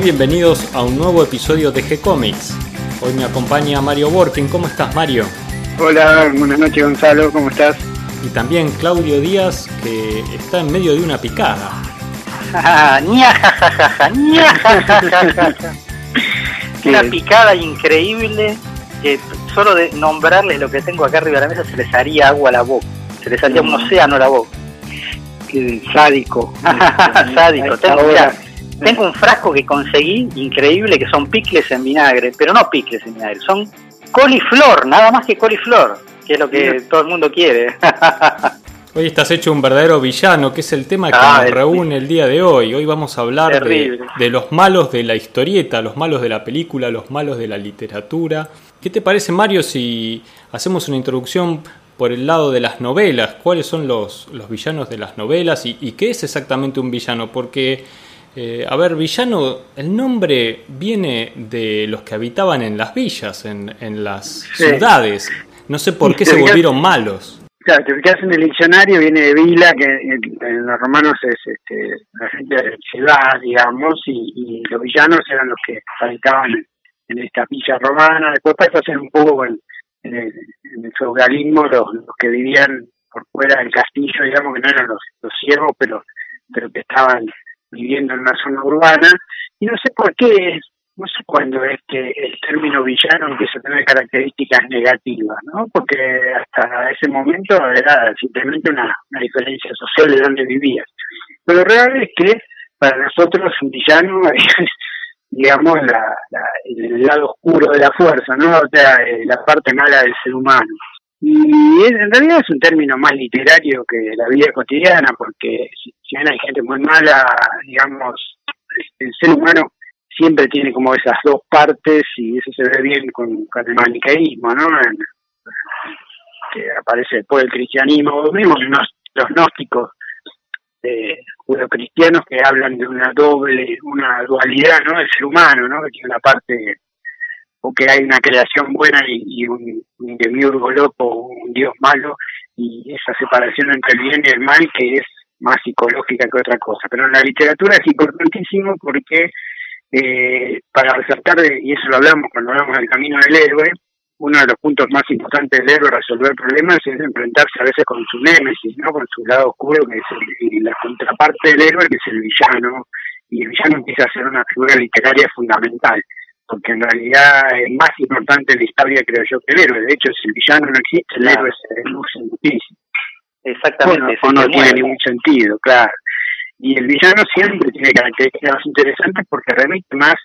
muy bienvenidos a un nuevo episodio de G-Comics. Hoy me acompaña Mario Borkin. ¿Cómo estás, Mario? Hola, buenas noches, Gonzalo. ¿Cómo estás? Y también Claudio Díaz, que está en medio de una picada. una picada increíble que solo de nombrarles lo que tengo acá arriba de la mesa se les haría agua a la boca. Se les haría un mm. océano a la boca. Qué sádico. sádico. Tengo, tengo un frasco que conseguí increíble que son picles en vinagre, pero no picles en vinagre, son coliflor, nada más que coliflor, que es lo que todo el mundo quiere. Hoy estás hecho un verdadero villano, que es el tema que ah, nos reúne el día de hoy. Hoy vamos a hablar de, de, los malos de la historieta, los malos de la película, los malos de la literatura. ¿Qué te parece, Mario, si hacemos una introducción por el lado de las novelas? ¿Cuáles son los, los villanos de las novelas y, y qué es exactamente un villano? Porque eh, a ver, villano, el nombre viene de los que habitaban en las villas, en, en las ciudades. No sé por qué se volvieron malos. Claro, te fijas en el diccionario, viene de vila, que en, los romanos es este, la gente de ciudad, digamos, y, los villanos eran los que habitaban en, esta villa romana. Después pasa a ser un poco en, el, feudalismo los, los, que vivían por fuera del castillo, digamos, que no eran los, los siervos, pero, pero que estaban viviendo en una zona urbana, y no sé por qué, no sé cuándo es que el término villano empieza a tener características negativas, ¿no? Porque hasta ese momento era simplemente una, diferencia social de donde vivías. Pero lo real es que para nosotros un villano es, digamos, la, el lado oscuro de la fuerza, ¿no? O sea, eh, la parte mala del ser humano. Y en realidad es un término más literario que la vida cotidiana, porque si, bien hay gente muy mala, digamos, el ser humano siempre tiene como esas dos partes y eso se ve bien con, el maniqueísmo, ¿no? que aparece después del cristianismo, mismo los, los gnósticos eh, cristianos que hablan de una doble, una dualidad, ¿no? Del ser humano, ¿no? Que tiene una parte o que hay una creación buena y, un, un, demiurgo loco, un dios malo, y esa separación entre el bien y el mal que es más psicológica que otra cosa. Pero en la literatura es importantísimo porque eh, para resaltar, y eso lo hablamos cuando hablamos del camino del héroe, uno de los puntos más importantes del héroe resolver problemas es enfrentarse a veces con su némesis, ¿no? con su lado oscuro, que es y la contraparte del héroe, que es el villano, y el villano empieza a ser una figura literaria fundamental porque en realidad es más importante la historia, creo yo, que el héroe. De hecho, si el villano no existe, el héroe se reduce muchísimo. Exactamente. no tiene ningún sentido, claro. Y el villano siempre tiene características interesantes porque remite más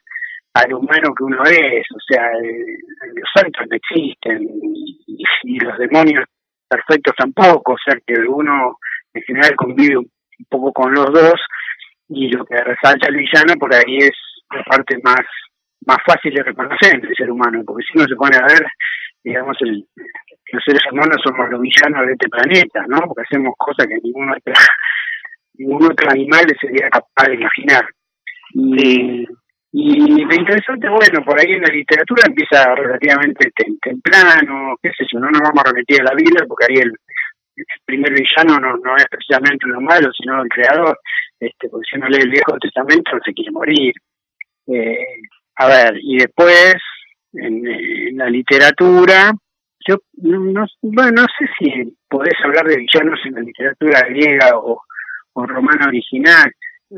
al humano que uno es, o sea, los santos no existen y, los demonios perfectos tampoco, o sea que uno en general convive un poco con los dos y lo que resalta el villano por ahí es la parte más más fácil de reconocer el ser humano, porque si uno se pone a ver, digamos, el, los seres humanos somos los villanos de este planeta, ¿no? Porque hacemos cosas que ningún otro, ningún otro animal sería capaz de imaginar. Y, y lo interesante, bueno, por ahí en la literatura empieza relativamente temprano, qué sé yo, no nos vamos a remitir a la Biblia, porque ahí el, primer villano no, no es precisamente uno malo, sino el creador, este, porque si uno lee el Viejo Testamento no se quiere morir. Eh, a ver, y después en, la literatura, yo no, bueno, no sé si podés hablar de villanos en la literatura griega o, romana original,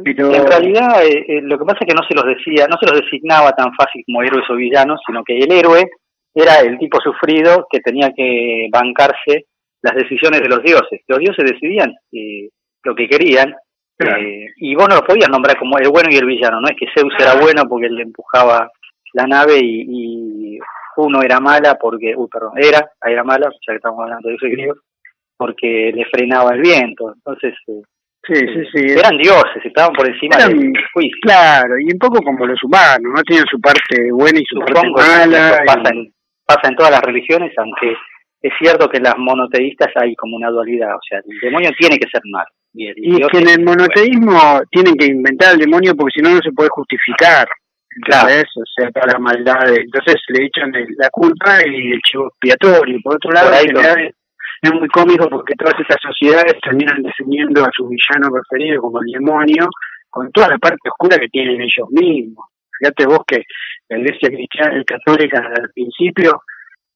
pero... En realidad, eh, eh, lo que pasa es que no se los decía, no se los designaba tan fácil como héroes o villanos, sino que el héroe era el tipo sufrido que tenía que bancarse las decisiones de los dioses. Los dioses decidían eh, lo que querían eh, y vos no lo podías nombrar como el bueno y el villano, no es que Zeus era bueno porque le empujaba la nave y, uno era mala porque, uy, perdón, era, era mala, ya que estamos hablando de ese griego, porque le frenaba el viento. Entonces, eh, sí, sí, sí, eran dioses, estaban por encima del juicio. Claro, y un poco como los humanos, ¿no? Tienen su parte buena y su parte mala. Pasa, en, pasa en todas las religiones, aunque es cierto que en las monoteístas hay como una dualidad, o sea, el demonio tiene que ser malo y, que en el monoteísmo tienen que inventar el demonio porque si no, no se puede justificar. Claro. O sea, toda la maldad. Entonces le echan la culpa y el chivo expiatorio. Por otro lado, es muy cómico porque todas estas sociedades terminan definiendo a su villano preferido como el demonio, con toda la parte oscura que tienen ellos mismos. Fíjate vos que la iglesia cristiana católica al principio,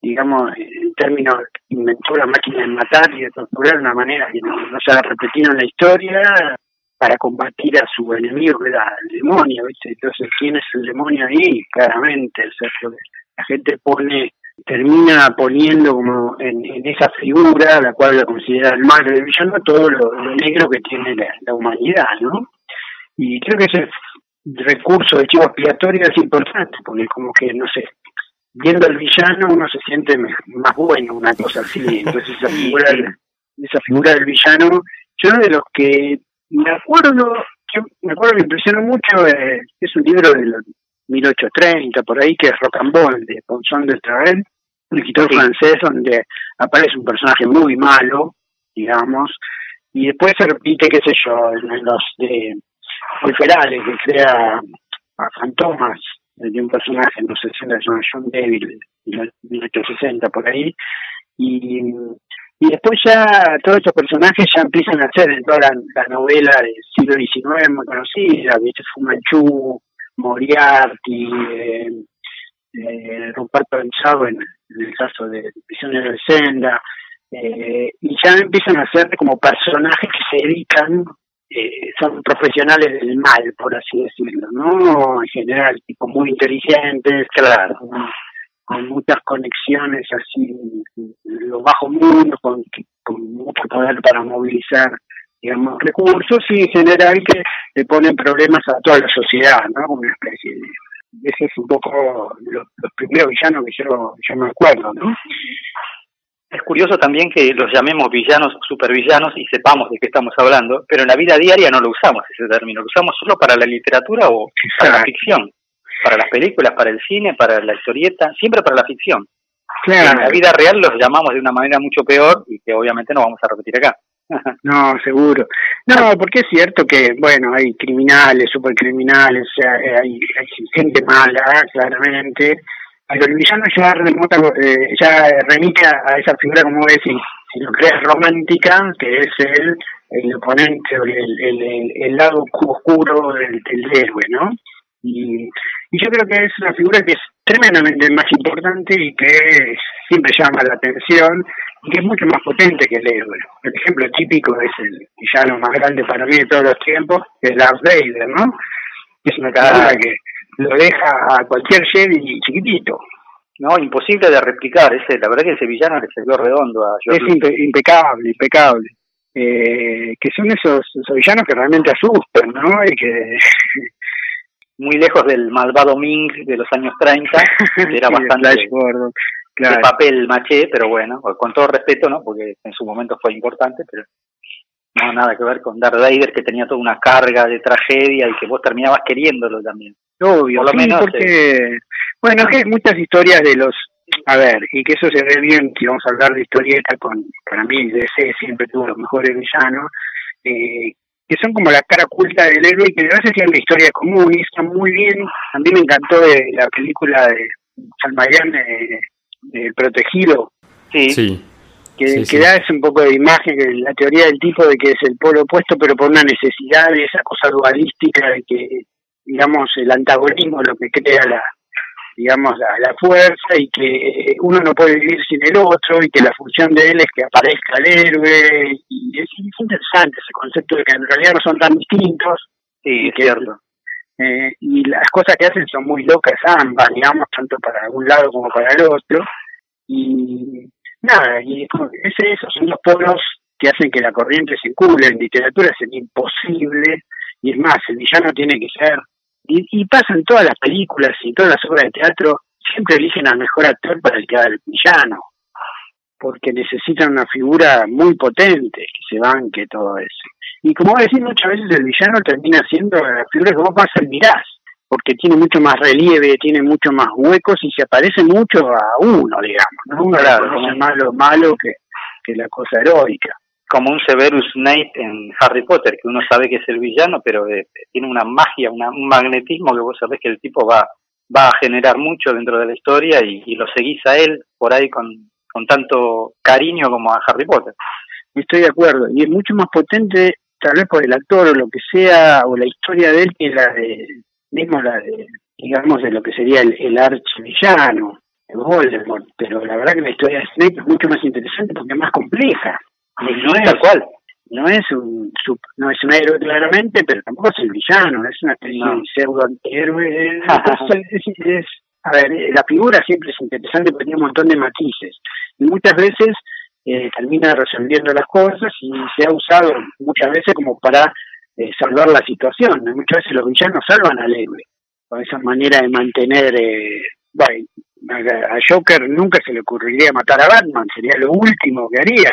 digamos, en términos, inventó la máquina de matar y de torturar de una manera que no, se ha repetido en la historia para combatir a su enemigo que era el demonio, ¿viste? Entonces, ¿quién es el demonio ahí? Claramente, la gente pone termina poniendo como en, esa figura, la cual la considera el mal del villano, todo lo, negro que tiene la, humanidad, ¿no? Y creo que ese recurso de chivo expiatorio es importante, porque como que, no sé, viendo al villano uno se siente más bueno, una cosa así. Entonces esa figura, esa figura del villano, yo de los que me acuerdo, me acuerdo me impresionó mucho, eh, es un libro de los 1830, por ahí, que es Rocambole, de Ponson de Travel, un escritor francés donde aparece un personaje muy malo, digamos, y después se repite, qué sé yo, en los de Ferales, que crea a fantomas de un personaje, no sé si es John Deville, en 1860 por ahí, y, y después ya todos estos personajes ya empiezan a ser en toda la, novela del siglo XIX muy conocida, ¿viste? Fumanchu, Moriarty, eh, eh, Ruperto Pensado en, el caso de Prisionero de Senda, eh, y ya empiezan a ser como personajes que se dedican, eh, son profesionales del mal, por así decirlo, ¿no? En general, tipo muy inteligentes, claro, con, muchas conexiones así, en lo bajo mundo, con, con mucho poder para movilizar digamos, recursos y en general que le ponen problemas a toda la sociedad, ¿no? Como una especie de... Ese es un poco los, primeros villanos que yo, yo me acuerdo, ¿no? Es curioso también que los llamemos villanos, supervillanos y sepamos de qué estamos hablando, pero en la vida diaria no lo usamos ese término, lo usamos solo para la literatura o para la ficción, para las películas, para el cine, para la historieta, siempre para la ficción. Claro. En la vida real los llamamos de una manera mucho peor y que obviamente no vamos a repetir acá. No, seguro. No, porque es cierto que, bueno, hay criminales, supercriminales, hay, hay gente mala, claramente, el villano ya, remota, eh, ya remite a, esa figura, como decís, si lo crees romántica, que es el, el oponente, el, el, el, lado oscuro del, del héroe, ¿no? Y, y yo creo que es una figura que es tremendamente más importante y que siempre llama la atención y que es mucho más potente que el héroe. El ejemplo típico es el villano más grande para mí de todos los tiempos, que es Darth Vader, ¿no? Es una carrera que lo deja a cualquier Jedi chiquitito. No, imposible de replicar. Ese, la verdad que ese villano le salió redondo a Es impecable, impecable. Eh, que son esos, esos villanos que realmente asustan, ¿no? Y que muy lejos del malvado Ming de los años 30, que era bastante de, papel maché, pero bueno, con todo respeto, ¿no? Porque en su momento fue importante, pero no nada que ver con Darth Vader que tenía toda una carga de tragedia y que vos terminabas queriéndolo también. Obvio, Por lo menos, porque, eh, bueno, que hay muchas historias de los, a ver, y que eso se ve bien si vamos a hablar de historieta con, para mí DC siempre tuvo los mejores villanos, eh, que son como la cara oculta del héroe y que a veces tienen la historia común y están muy bien. A mí me encantó de la película de Salmayán, de, El Protegido. Sí. Que, que da ese un poco de imagen, que la teoría del tipo de que es el polo opuesto, pero por una necesidad de esa cosa dualística de que, digamos, el antagonismo lo que crea la, digamos, la, la, fuerza y que uno no puede vivir sin el otro y que la función de él es que aparezca el héroe. Y es, interesante ese concepto de que en realidad no son tan distintos. Sí, es cierto. Eh, y las cosas que hacen son muy locas ambas, digamos, tanto para un lado como para el otro. Y nada, y ese, esos son los polos que hacen que la corriente circule. En literatura es imposible. Y es más, el villano tiene que ser y, y pasa en todas las películas y todas las obras de teatro, siempre eligen al mejor actor para el que haga el villano, porque necesitan una figura muy potente que se banque todo eso. Y como decís, muchas veces el villano termina siendo la figura que vos más admirás, porque tiene mucho más relieve, tiene mucho más huecos y se aparece mucho a uno, digamos, ¿no? Uno claro, es más lo malo que, que la cosa heroica como un Severus Snape en Harry Potter, que uno sabe que es el villano, pero eh, tiene una magia, un magnetismo que vos sabés que el tipo va, va a generar mucho dentro de la historia y, lo seguís a él por ahí con, con tanto cariño como a Harry Potter. Estoy de acuerdo, y es mucho más potente, tal vez por el actor o lo que sea, o la historia de él, que la de, mismo la digamos, de lo que sería el, el archivillano, el Voldemort, pero la verdad que la historia de Snape es mucho más interesante porque es más compleja. No es, tal cual. No es un no es un héroe claramente, pero tampoco es el villano, es una especie de pseudo antihéroe. es, a ver, la figura siempre es interesante porque tiene un montón de matices. Y muchas veces eh, termina resolviendo las cosas y se ha usado muchas veces como para eh, salvar la situación. Muchas veces los villanos salvan al héroe, con esa manera de mantener... Eh, a Joker nunca se le ocurriría matar a Batman, sería lo último que haría.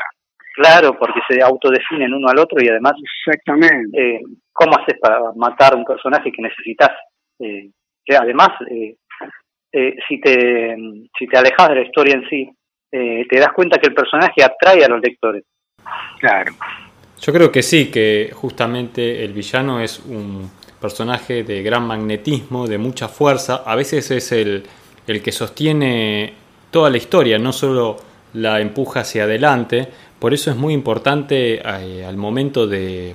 Claro, porque se autodefinen uno al otro y además... Exactamente. Eh, ¿Cómo haces para matar a un personaje que necesitas? Eh, que además, eh, eh, si, te, si te alejas de la historia en sí, eh, te das cuenta que el personaje atrae a los lectores. Claro. Yo creo que sí, que justamente el villano es un personaje de gran magnetismo, de mucha fuerza. A veces es el, el que sostiene toda la historia, no solo la empuja hacia adelante. Por eso es muy importante eh, al momento de,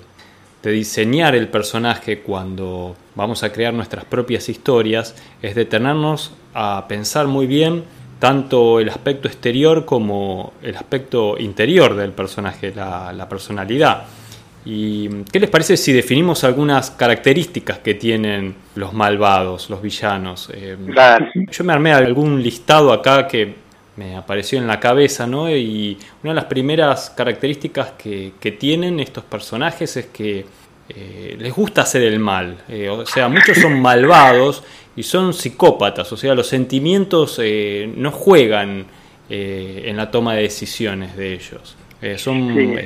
de diseñar el personaje cuando vamos a crear nuestras propias historias, es detenernos a pensar muy bien tanto el aspecto exterior como el aspecto interior del personaje, la, personalidad. ¿Y qué les parece si definimos algunas características que tienen los malvados, los villanos? Eh, yo me armé algún listado acá que me apareció en la cabeza, ¿no? Y una de las primeras características que, tienen estos personajes es que eh, les gusta hacer el mal. Eh, o sea, muchos son malvados y son psicópatas, o sea, los sentimientos eh, no juegan en la toma de decisiones de ellos. son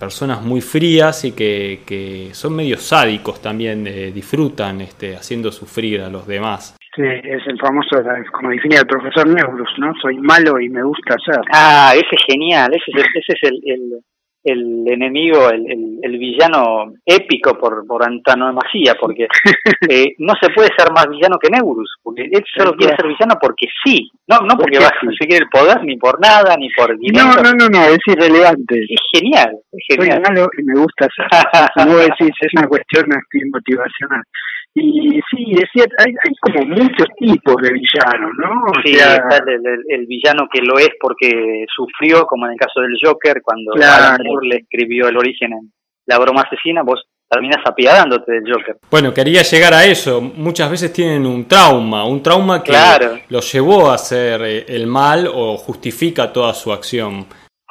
personas muy frías y que, que, son medio sádicos también, disfrutan este, haciendo sufrir a los demás. Sí, es el famoso, como define el profesor Neurus, ¿no? Soy malo y me gusta ser. Ah, ese es genial, ese es, ese es el, el, el enemigo, el, el, villano épico por, por antonomasía, porque eh, no se puede ser más villano que Neurus, porque él solo quiere ser villano porque sí, no no porque va a conseguir el poder, ni por nada, ni por dinero. No, no, no, no, es irrelevante. Es genial, es genial. Soy malo y me gusta ser. Como decís, es una cuestión motivacional. Y sí, es cierto, hay, hay como muchos tipos de villanos, ¿no? sí, está el, villano que lo es porque sufrió, como en el caso del Joker, cuando Alan Moore le escribió el origen en La broma asesina, vos terminas apiadándote del Joker. Bueno, quería llegar a eso. Muchas veces tienen un trauma, un trauma que los llevó a hacer eh, el mal o justifica toda su acción.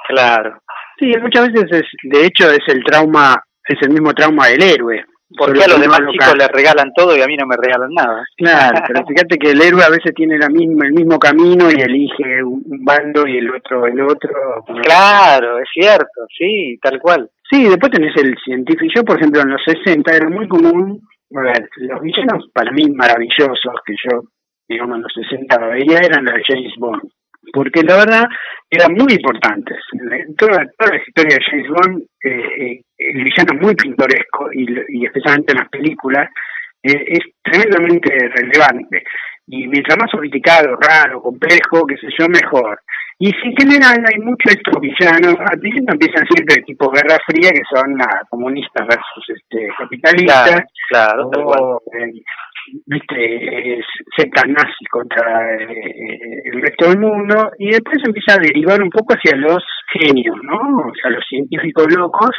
Claro. Sí, muchas veces es, de hecho es el trauma, es el mismo trauma del héroe. Porque a los demás chicos les regalan todo y a mí no me regalan nada. Claro, pero fíjate que el héroe a veces tiene la misma, el mismo camino y elige un bando y el otro el otro. Claro, es cierto, sí, tal cual. Sí, después tenés el científico. Yo, por ejemplo, en los 60 era muy común, a ver, los villanos para mí maravillosos que yo, digamos, en los 60 veía eran los de James Bond porque la verdad eran muy importantes. En toda, toda la historia de James Bond, eh, eh, el villano es muy pintoresco y, y especialmente en las películas eh, es tremendamente relevante. Y mientras más sofisticado, raro, complejo, qué sé yo, mejor. Y en general hay muchos estos villanos, al principio empiezan siempre tipo Guerra Fría, que son nada, comunistas versus este capitalistas, claro, o, viste, sectas nazis contra eh, el resto del mundo, y después empieza a derivar un poco hacia los genios, ¿no? O sea, los científicos locos,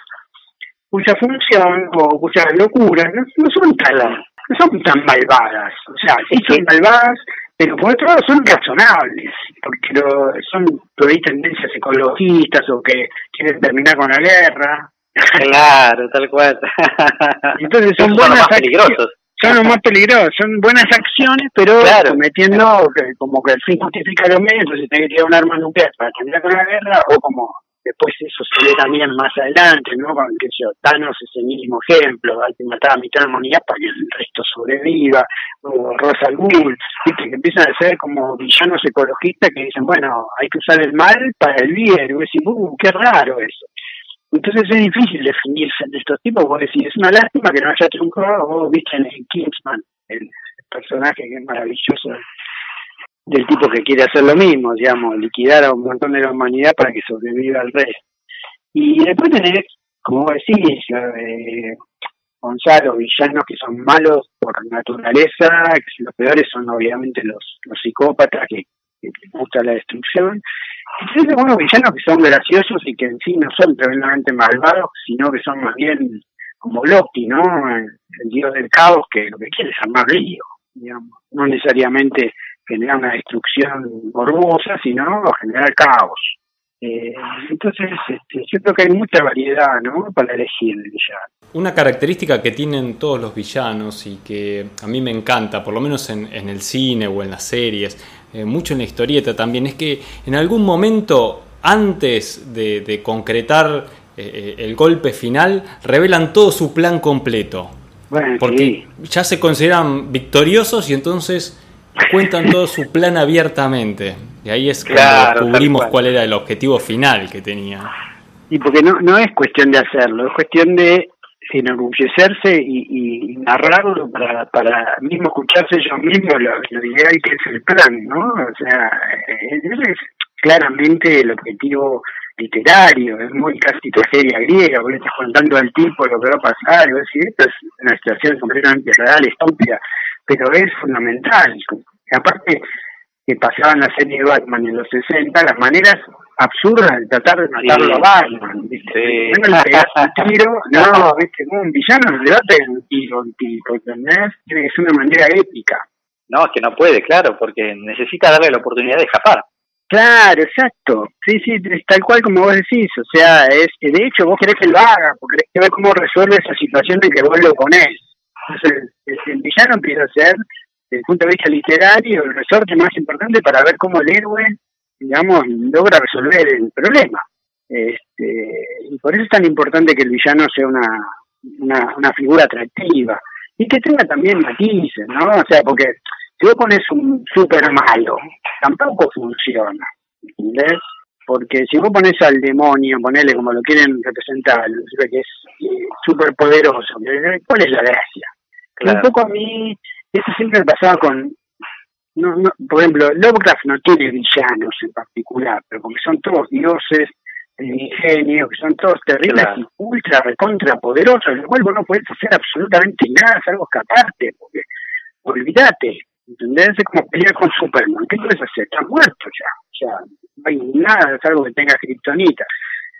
cuya función o cuyas locuras no, son tan no son tan malvadas, o sea, sí son malvadas, pero por otro lado son razonables, porque lo, son por ahí tendencias ecologistas o que quieren terminar con la guerra. Claro, tal cual. Entonces son buenas peligrosos son los más peligrosos, son buenas acciones, pero cometiendo como que el fin justifica los medios, entonces tiene que tirar un arma nuclear para terminar con la guerra, o como después eso se ve también más adelante, ¿no? Con que yo, Thanos es el mismo ejemplo, hay que matar a mitad de la humanidad para que el resto sobreviva, o Rosa Ghul, que empiezan a ser como villanos ecologistas que dicen, bueno, hay que usar el mal para el bien, y vos decís, uh, qué raro eso. Entonces es difícil definirse de estos tipos, porque si es una lástima que no haya triunfado, vos viste en Kingsman, el personaje que es maravilloso del tipo que quiere hacer lo mismo, digamos, liquidar a un montón de la humanidad para que sobreviva el resto. Y después tenés, como decís, eh, Gonzalo, villanos que son malos por naturaleza, los peores son obviamente los, los psicópatas que, que les gusta la destrucción. Y hay algunos villanos que son graciosos y que en sí no son tremendamente malvados, sino que son más bien como Loki, ¿no? El, dios del caos que lo que quiere es armar lío, digamos. No necesariamente generar una destrucción morbosa, sino generar caos. Eh, entonces, este, yo creo que hay mucha variedad ¿no? para elegir el villano. Una característica que tienen todos los villanos y que a mí me encanta, por lo menos en, el cine o en las series, eh, mucho en la historieta también, es que en algún momento, antes de, concretar eh, el golpe final, revelan todo su plan completo. porque ya se consideran victoriosos y entonces cuentan todo su plan abiertamente. Y ahí es cuando descubrimos cuál era el objetivo final que tenía. Y porque no, no es cuestión de hacerlo, es cuestión de enorgullecerse y, y narrarlo para, para mismo escucharse yo mismo lo, lo ideal que es el plan, ¿no? O sea, eh, ese es claramente el objetivo literario, es muy casi tragedia griega, porque estás contando al tipo lo que va a pasar, y decir, esto es una situación completamente real, estúpida, pero es fundamental. Aparte, que pasaba en la serie de Batman en los 60, las maneras absurdas de tratar de matarlo a Batman. ¿viste? No le pegas un tiro, no, ¿viste? un villano no le va a pegar un tiro, un tipo, ¿entendés? Tiene que ser una manera épica. No, es que no puede, claro, porque necesita darle la oportunidad de escapar. Claro, exacto. Sí, sí, es tal cual como vos decís. O sea, es de hecho vos querés que lo haga, porque querés que ver cómo resuelve esa situación de que vos lo ponés. Entonces, el villano empieza a ser desde el punto de vista literario, el resorte más importante para ver cómo el héroe, digamos, logra resolver el problema. Este, y por eso es tan importante que el villano sea una, una, una figura atractiva y que tenga también matices, ¿no? O sea, porque si vos pones un súper malo, tampoco funciona, ¿entendés? Porque si vos pones al demonio, ponele como lo quieren representar, que es eh, súper poderoso, ¿cuál es la gracia? Un poco a mí eso siempre me pasaba con, no, no, por ejemplo, Lovecraft no tiene villanos en particular, pero porque son todos dioses de ingenio, que son todos terribles y ultra recontra poderosos, lo cual vos no puedes hacer absolutamente nada, salvo escaparte, porque olvídate, ¿entendés? Es como pelear con Superman, ¿qué puedes hacer? Está muerto ya, o sea, no hay nada, salvo que tenga kriptonita.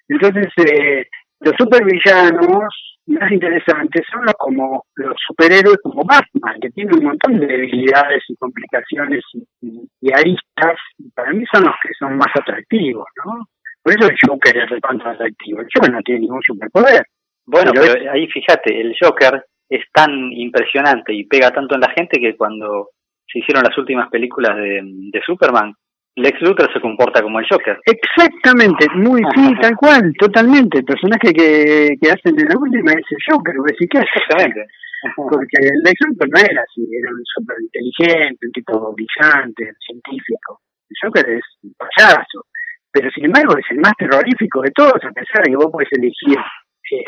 Entonces, eh, los supervillanos más interesantes son los como los superhéroes como Batman, que tienen un montón de debilidades y complicaciones y, aristas, y para mí son los que son más atractivos, ¿no? Por eso el Joker es tanto atractivo. El Joker no tiene ningún superpoder. Bueno, pero, ahí fíjate, el Joker es tan impresionante y pega tanto en la gente que cuando se hicieron las últimas películas de, de Superman, Lex Luthor se comporta como el Joker. Exactamente, muy sí, tal cual, totalmente. El personaje que, que hacen en la última es el Joker, ¿sí que Exactamente. Porque Lex Luthor no era así, era un super inteligente, un tipo brillante, científico. El Joker es un payaso. Pero sin embargo es el más terrorífico de todos, a pesar de que vos podés elegir, eh,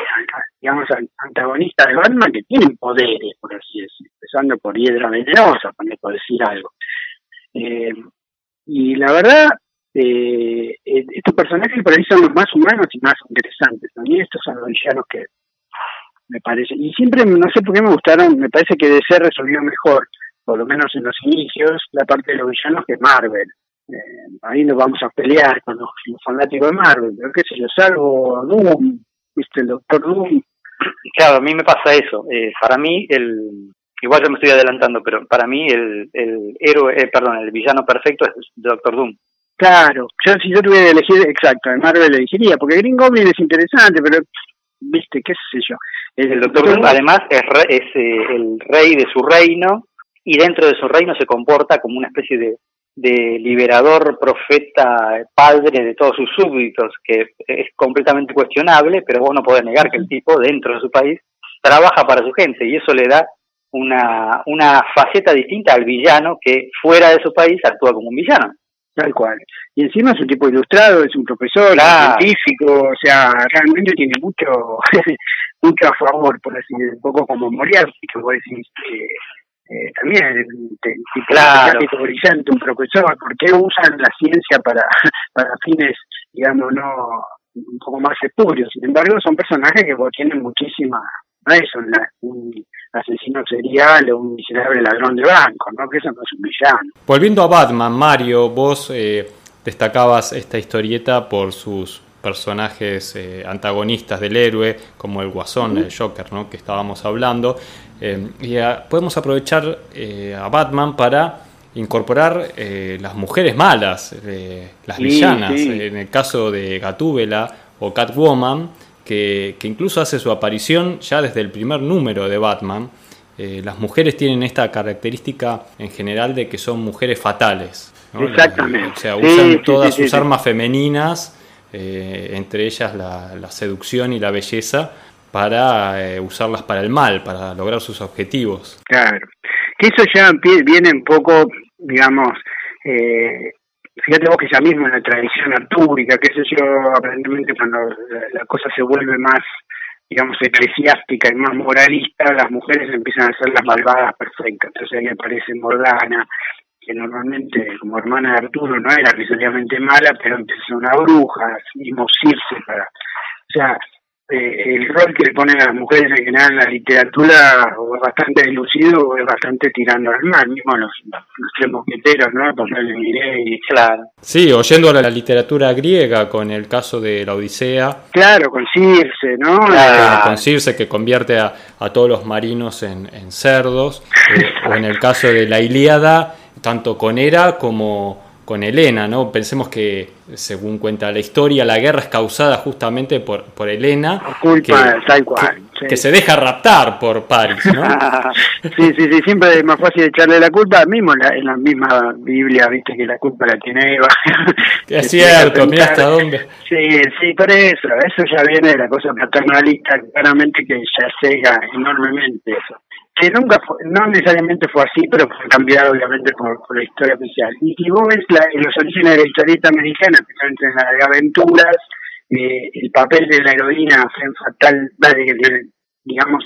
digamos, antagonista de Batman que tienen poderes, por así decirlo, empezando por Hiedra Venenosa, por decir algo. Eh, y la verdad, eh, eh, estos personajes por ahí son los más humanos y más interesantes. A mí estos son los villanos que me parece. Y siempre, no sé por qué me gustaron, me parece que DC resolvió mejor, por lo menos en los inicios, la parte de los villanos que Marvel. Eh, ahí nos vamos a pelear con los, fanáticos de Marvel, pero qué sé yo, salvo Doom, viste, el Doctor Doom. Claro, a mí me pasa eso. Eh, para mí, el, igual yo me estoy adelantando, pero para mí el, el héroe, eh, perdón, el villano perfecto es Doctor Doom. Claro, yo si yo tuviera que elegir, exacto, en Marvel elegiría, porque Green Goblin es interesante, pero viste, qué sé yo. El, Doctor Doom además es, es eh, el rey de su reino y dentro de su reino se comporta como una especie de, de liberador, profeta, padre de todos sus súbditos, que es completamente cuestionable, pero vos no podés negar que el tipo dentro de su país trabaja para su gente y eso le da una, una faceta distinta al villano que fuera de su país actúa como un villano. Tal cual. Y encima es un tipo ilustrado, es un profesor, científico, o sea, realmente tiene mucho mucho a favor, por así decirlo, un poco como Moriarty, que vos decís, eh, también es un tipo claro. brillante, un profesor, porque usan la ciencia para, para fines, digamos, no un poco más espurios. Sin embargo, son personajes que tienen muchísima no es un, asesino serial o un miserable ladrón de banco, ¿no? Que eso no es un villano. Volviendo a Batman, Mario, vos eh, destacabas esta historieta por sus personajes eh, antagonistas del héroe, como el Guasón, el Joker, ¿no? que estábamos hablando. Eh, y podemos aprovechar a Batman para incorporar las mujeres malas, las villanas. En el caso de Gatúbela o Catwoman, que, incluso hace su aparición ya desde el primer número de Batman. Eh, las mujeres tienen esta característica en general de que son mujeres fatales. Exactamente. o sea, usan todas sus armas femeninas, eh, entre ellas la, seducción y la belleza, para eh, usarlas para el mal, para lograr sus objetivos. Claro. Que eso ya viene un poco, digamos, fíjate vos que ya mismo en la tradición artúrica, qué sé yo, aparentemente cuando la, cosa se vuelve más, digamos, eclesiástica y más moralista, las mujeres empiezan a ser las malvadas perfectas. Entonces ahí aparece Morgana, que normalmente como hermana de Arturo no era necesariamente mala, pero empezó una bruja, Circe para... O sea, eh, el rol que le ponen a las mujeres en general en la literatura o es bastante dilucido o es bastante tirando al mal, mismo los, los tres mosqueteros, ¿no? Y claro. Sí, oyendo a la literatura griega con el caso de la Odisea. Claro, con Circe, ¿no? Con Circe que convierte a, a todos los marinos en, en cerdos, eh, o en el caso de la Ilíada, tanto con Hera como con Helena, ¿no? Pensemos que, según cuenta la historia, la guerra es causada justamente por, por culpa, que, tal cual, que, se deja raptar por Paris, ¿no? sí, sí, sí, siempre es más fácil echarle la culpa, mismo en la, en la misma Biblia, viste que la culpa la tiene Eva. es cierto, mira hasta dónde. Sí, sí, por eso, eso ya viene de la cosa paternalista, claramente que ya cega enormemente eso que nunca no necesariamente fue así, pero fue cambiado obviamente por, la historia oficial. Y si vos ves la, los orígenes de la historieta americana, especialmente en la de aventuras, eh, el papel de la heroína fue fatal, digamos,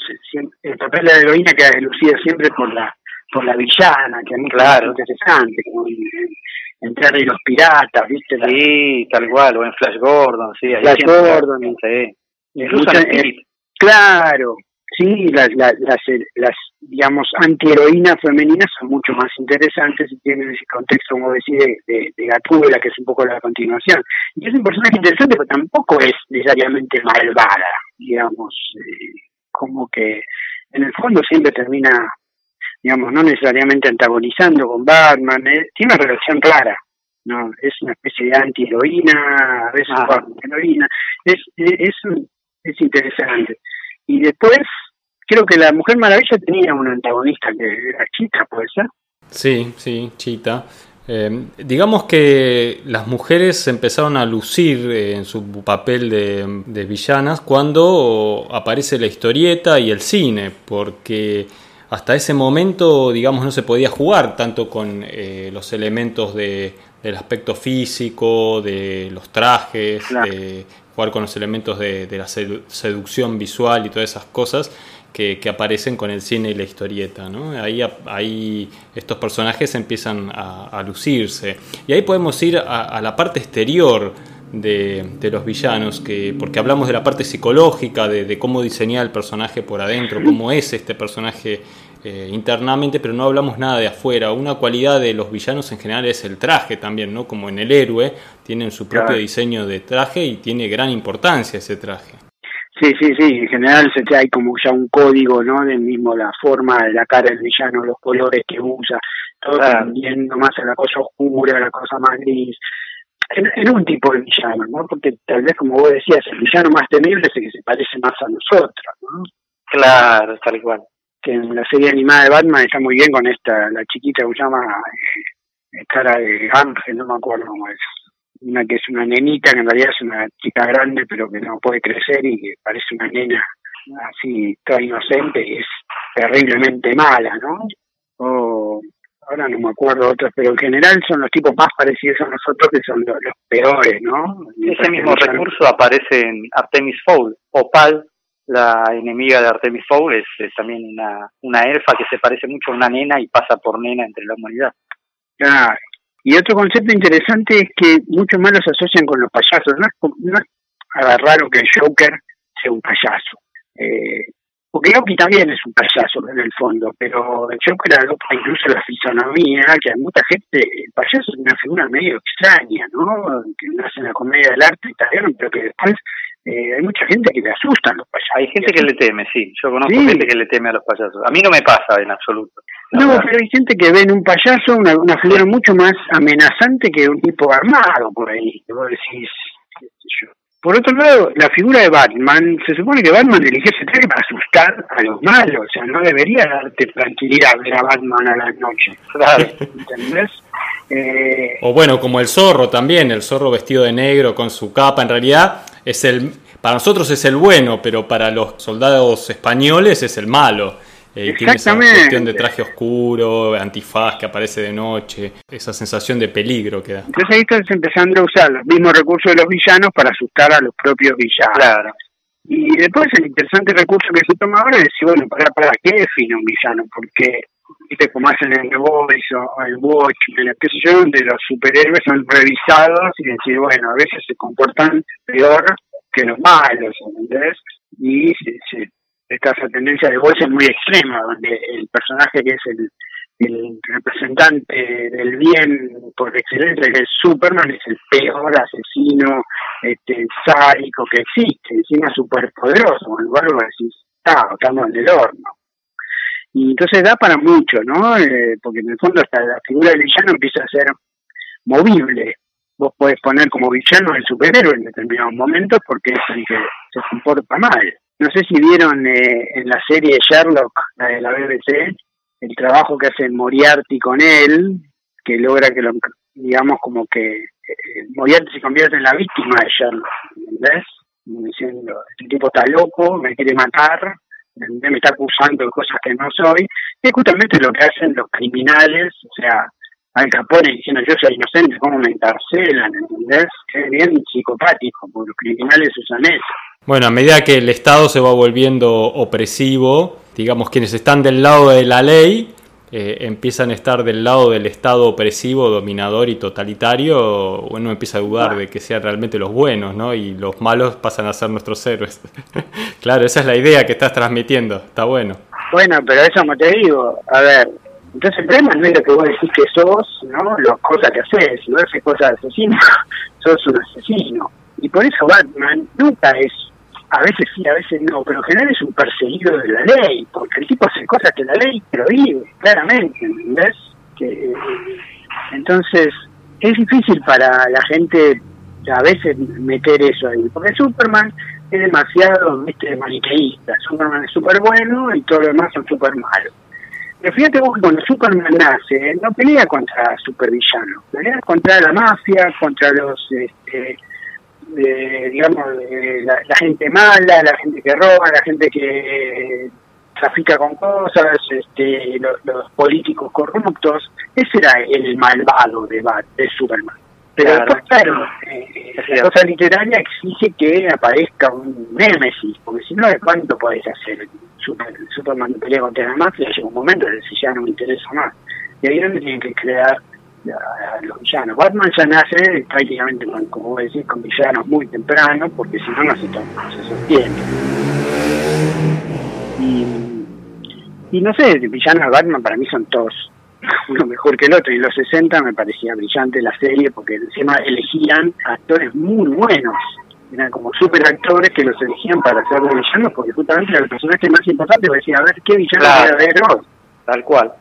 el papel de la heroína queda deslucido siempre por la por la villana, que a mí claro. es interesante, como en, en Terry y los piratas, ¿viste? Sí, tal cual, o en Flash Gordon, sí. Flash Gordon, sí. Incluso claro, sí, las, las, las, digamos, antiheroínas femeninas son mucho más interesantes y tienen ese contexto, como decís, de, de, de Gatúbela, que es un poco la continuación. Y es un personaje interesante, pero tampoco es necesariamente malvada, digamos, eh, como que en el fondo siempre termina, digamos, no necesariamente antagonizando con Batman, eh, tiene una relación clara. No, es una especie de antiheroína, a veces ah. heroína, es, es, es interesante. Y después, creo que la Mujer Maravilla tenía un antagonista que era Chita, ¿puede ser? Sí, sí, Chita. Eh, digamos que las mujeres empezaron a lucir en su papel de, villanas cuando aparece la historieta y el cine, porque hasta ese momento, digamos, no se podía jugar tanto con eh, los elementos de, del aspecto físico, de los trajes, de jugar con los elementos de, la seducción visual y todas esas cosas que, aparecen con el cine y la historieta. ¿no? Ahí, ahí estos personajes empiezan a, lucirse. Y ahí podemos ir a, la parte exterior de, los villanos, que, porque hablamos de la parte psicológica, de, de cómo diseñar el personaje por adentro, cómo es este personaje eh, internamente, pero no hablamos nada de afuera. Una cualidad de los villanos en general es el traje también, ¿no? Como en el héroe, tienen su propio diseño de traje y tiene gran importancia ese traje. Sí, sí, sí, en general se hay como ya un código, ¿no? De mismo la forma de la cara del villano, los colores que usa, todo tendiendo más a la cosa oscura, a la cosa más gris. En, un tipo de villano, ¿no? Porque tal vez, como vos decías, el villano más temible es el que se parece más a nosotros, ¿no? Claro, tal cual que en la serie animada de Batman está muy bien con esta, la chiquita que se llama eh, cara de ángel, no me acuerdo cómo es. Una que es una nenita, que en realidad es una chica grande, pero que no puede crecer y que parece una nena así, toda inocente y es terriblemente mala, ¿no? O ahora no me acuerdo otros, pero en general son los tipos más parecidos a nosotros que son los, peores, ¿no? Ese mismo recurso aparece en Artemis Fowl, Opal, la enemiga de Artemis Fowl es, también una, una elfa que se parece mucho a una nena y pasa por nena entre la humanidad. Y otro concepto interesante es que muchos más los asocian con los payasos. No es, no raro que el Joker sea un payaso. Eh, porque Loki también es un payaso en el fondo, pero el Joker adopta incluso la fisonomía, que hay mucha gente, el payaso es una figura medio extraña, ¿no? Que nace en la comedia del arte italiano, pero que después eh, hay mucha gente que le asustan los payasos. Hay gente que le teme, sí. Yo conozco gente que le teme a los payasos. A mí no me pasa en absoluto. No, pero hay gente que ve en un payaso una, una figura mucho más amenazante que un tipo armado por ahí. Que vos decís, por otro lado, la figura de Batman, se supone que Batman eligió ese traje para asustar a los malos, o sea, no debería darte tranquilidad ver a Batman a la noche, claro, ¿entendés? Eh, o bueno, como el zorro también, el zorro vestido de negro con su capa, en realidad es el, para nosotros es el bueno, pero para los soldados españoles es el malo. Eh, tiene esa cuestión de traje oscuro, antifaz que aparece de noche, esa sensación de peligro que da. Entonces ahí estás empezando a usar los mismos recursos de los villanos para asustar a los propios villanos. Claro. Y después el interesante recurso que se toma ahora es decir, bueno, ¿para, para qué define un villano? Porque, viste, como hacen en The Boys o el Watchmen, qué sé yo, donde los superhéroes son revisados y decir, bueno, a veces se comportan peor que los malos, ¿entendés? Y se, se esta tendencia de bolsa es muy extrema, donde el personaje que es el, representante del bien por excelencia, que es Superman, es el peor asesino este, sádico que existe, encima súper poderoso, con lo cual decís, ah, estamos en el horno. Y entonces da para mucho, ¿no? Eh, porque en el fondo hasta la figura del villano empieza a ser movible. Vos podés poner como villano el superhéroe en determinados momentos porque es el que se comporta mal. No sé si vieron eh, en la serie Sherlock, la de la BBC, el trabajo que hace Moriarty con él, que logra que lo, digamos, como que eh, Moriarty se convierte en la víctima de Sherlock, ¿entendés? Diciendo, este tipo está loco, me quiere matar, me está acusando de cosas que no soy. Es justamente lo que hacen los criminales, o sea, Al Capone diciendo yo soy inocente, ¿cómo me encarcelan? ¿Entendés? Es bien psicopático, porque los criminales usan eso. Bueno, a medida que el Estado se va volviendo opresivo, digamos, quienes están del lado de la ley eh, empiezan a estar del lado del Estado opresivo, dominador y totalitario, uno empieza a dudar de que sean realmente los buenos, ¿no? Y los malos pasan a ser nuestros héroes. claro, esa es la idea que estás transmitiendo, está bueno. Bueno, pero eso como te digo, a ver, entonces el problema no es lo que vos decís que sos, ¿no? Las cosas que haces, si vos haces cosas de asesino, sos un asesino. Y por eso Batman nunca es a veces sí, a veces no, pero en general es un perseguido de la ley, porque el tipo hace cosas que la ley prohíbe, claramente, ¿entendés? Que, entonces, es difícil para la gente a veces meter eso ahí, porque Superman es demasiado ¿viste, maniqueísta, Superman es súper bueno y todo lo demás son súper malos. Pero fíjate vos que cuando Superman nace, no pelea contra supervillanos, pelea contra la mafia, contra los... Este, digamos, la, gente mala, la gente que roba, la gente que trafica con cosas, este, los, políticos corruptos, ese era el malvado de, de Superman. Pero después, claro, eh, la cosa literaria exige que aparezca un némesis, porque si no, ¿cuánto podés hacer? Superman pelea contra la mafia, llega un momento en el que ya no me interesa más. Y ahí es donde tienen que crear a los villanos. Batman ya nace prácticamente, como vos decís, con villanos muy temprano, porque si no, no se, se sostiene. Y, y no sé, villanos de Batman para mí son todos uno mejor que el otro. Y en los 60 me parecía brillante la serie porque encima elegían actores muy buenos. Eran como super actores que los elegían para ser los villanos porque justamente era el personaje más importante. Decía, a ver, ¿qué villano claro. voy a ver Tal cual.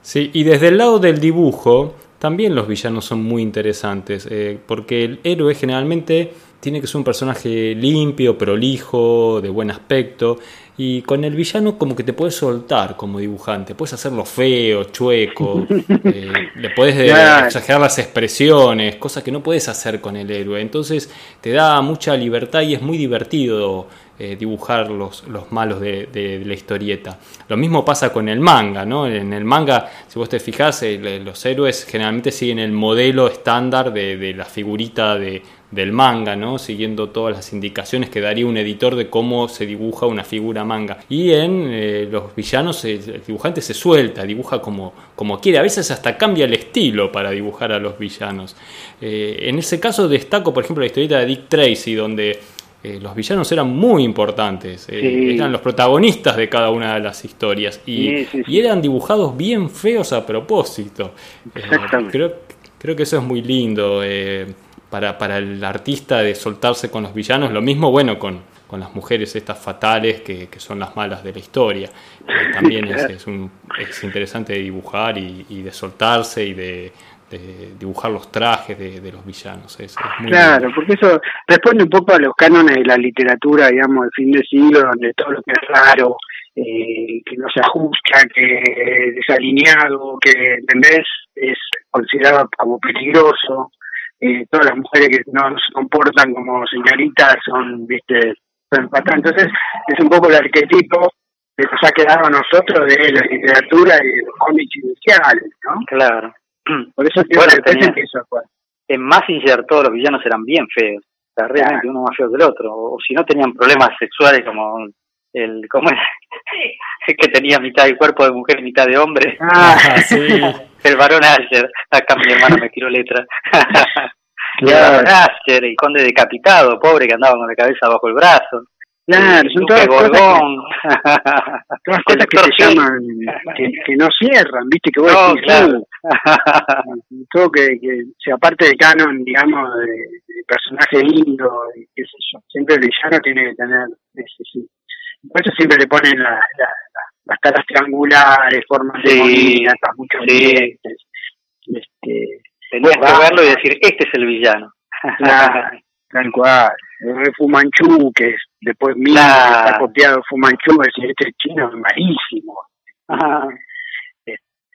Sí, y desde el lado del dibujo, también los villanos son muy interesantes, eh, porque el héroe generalmente tiene que ser un personaje limpio, prolijo, de buen aspecto, y con el villano como que te puedes soltar como dibujante, puedes hacerlo feo, chueco, eh, le puedes exagerar las expresiones, cosas que no puedes hacer con el héroe, entonces te da mucha libertad y es muy divertido eh, dibujar los, los malos de, la historieta. Lo mismo pasa con el manga, ¿no? En el manga, si vos te fijás, eh, los héroes generalmente siguen el modelo estándar de, la figurita de, del manga, ¿no? Siguiendo todas las indicaciones que daría un editor de cómo se dibuja una figura manga. Y en eh, los villanos el dibujante se suelta, dibuja como, como quiere, a veces hasta cambia el estilo para dibujar a los villanos. en ese caso destaco, por ejemplo, la historieta de Dick Tracy, donde eh, los villanos eran muy importantes, eh, eran los protagonistas de cada una de las historias y, eran dibujados bien feos a propósito. creo, creo que eso es muy lindo para, para el artista de soltarse con los villanos, lo mismo bueno con, con las mujeres estas fatales que, que, son las malas de la historia. también es, es, un, es, interesante de dibujar y, y, de soltarse y de, dibujar los trajes de, los villanos. Es, claro, porque eso responde un poco a los cánones de la literatura, digamos, del fin de siglo, donde todo lo que es raro, eh, que no se ajusta, que es desalineado, que, ¿entendés? Es considerado como peligroso. Eh, todas las mujeres que no se comportan como señoritas son, viste, entonces, es un poco el arquetipo que nos ha quedado a nosotros de la literatura y de los cómics iniciales, ¿no? Claro. Por eso bueno, tenía, que eso. En Massinger todos los villanos eran bien feos. O sea, realmente uno más feo que el otro. O, si no tenían problemas sexuales como el ¿cómo era? que tenía mitad de cuerpo de mujer y mitad de hombre. Ah, sí. el varón Asher. Acá mi hermano me tiró letra. Claro. Asher, el conde decapitado, pobre que andaba con la cabeza bajo el brazo. Claro, son todas cosas, que, todas cosas que se llaman, que, no cierran, viste, que vos no, claro. todo que, que sea parte de canon, digamos, de, personaje lindo, qué sé yo. Siempre el villano tiene que tener ese, sí. Por eso siempre le ponen la, la, las caras triangulares, formas de moneda, muchos sí. Este, Tenías que verlo y decir, este es el villano. Claro, tal cual. Fumanchu, que después mismo está copiado Fumanchu, decir, este es chino es malísimo.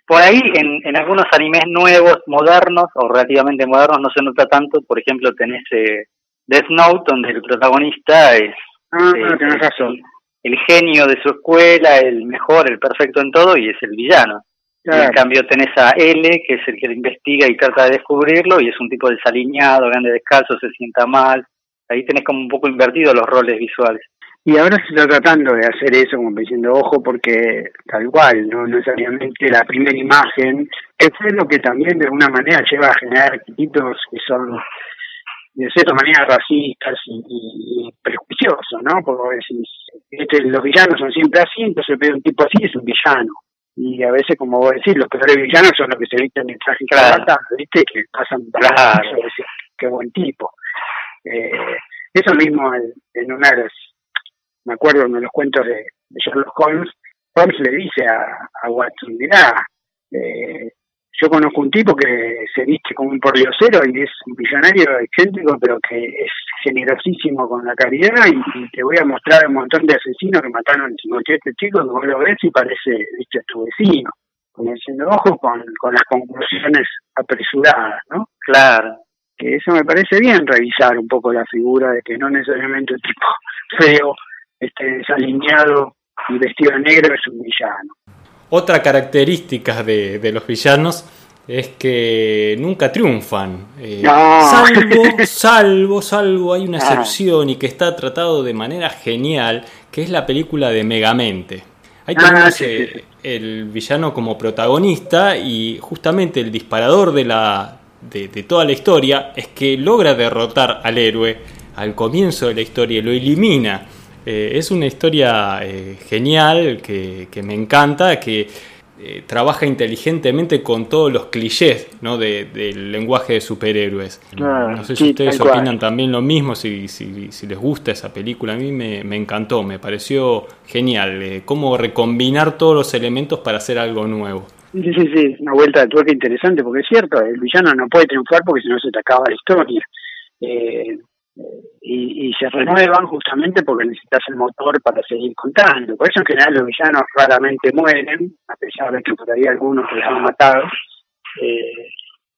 Por ahí, en, en algunos animes nuevos, modernos, o relativamente modernos, no se nota tanto. Por ejemplo, tenés eh, Death Note, donde el protagonista es, ah, razón. el genio de su escuela, el mejor, el perfecto en todo, y es el villano. En cambio tenés a L, que es el que investiga y trata de descubrirlo, y es un tipo desaliñado, grande descalzo, se sienta mal. Ahí tenés como un poco invertido los roles visuales. Y ahora se está tratando de hacer eso, como diciendo, ojo, porque tal cual, no necesariamente la primera imagen, que fue lo que también de alguna manera lleva a generar arquitectos que son de cierta manera racistas y, prejuiciosos, ¿no? Porque decís, este, los villanos son siempre así, entonces ve un tipo así es un villano y a veces, como vos decís, los peores villanos son los que se visten en traje y ¿viste? Que pasan claro. qué buen tipo. Eh, eso mismo en, en una de me acuerdo uno de los cuentos de, Sherlock Holmes, Holmes le dice a, a Watson, mirá, eh, yo conozco un tipo que se viste como un pordiosero y es un millonario excéntrico, pero que es generosísimo con la caridad y, te voy a mostrar un montón de asesinos que mataron 57 chicos que vos lo ves y parece, viste, tu vecino. Como diciendo, ojo con, con las conclusiones apresuradas, ¿no? Claro. Que eso me parece bien, revisar un poco la figura de que no necesariamente un tipo feo, este desalineado y vestido de negro es un villano. Otra característica de, de los villanos es que nunca triunfan. Eh, salvo, salvo, salvo, hay una ah. excepción y que está tratado de manera genial, que es la película de Megamente. Ahí ah, tenemos eh, el villano como protagonista y justamente el disparador de, la, de, de, toda la historia es que logra derrotar al héroe al comienzo de la historia, lo elimina. Eh, es una historia eh, genial que, me encanta, que eh, trabaja inteligentemente con todos los clichés ¿no? del lenguaje de superhéroes. no sé si ustedes opinan también lo mismo, si, si, si, les gusta esa película. A mí me, me encantó, me pareció genial. cómo recombinar todos los elementos para hacer algo nuevo. Sí, sí, sí, una vuelta de tuerca interesante, porque es cierto, el villano no puede triunfar porque si no se te acaba la historia. Eh, y, se renuevan justamente porque necesitas el motor para seguir contando. Por eso en general los villanos raramente mueren, a pesar de que por ahí algunos los han matado, eh,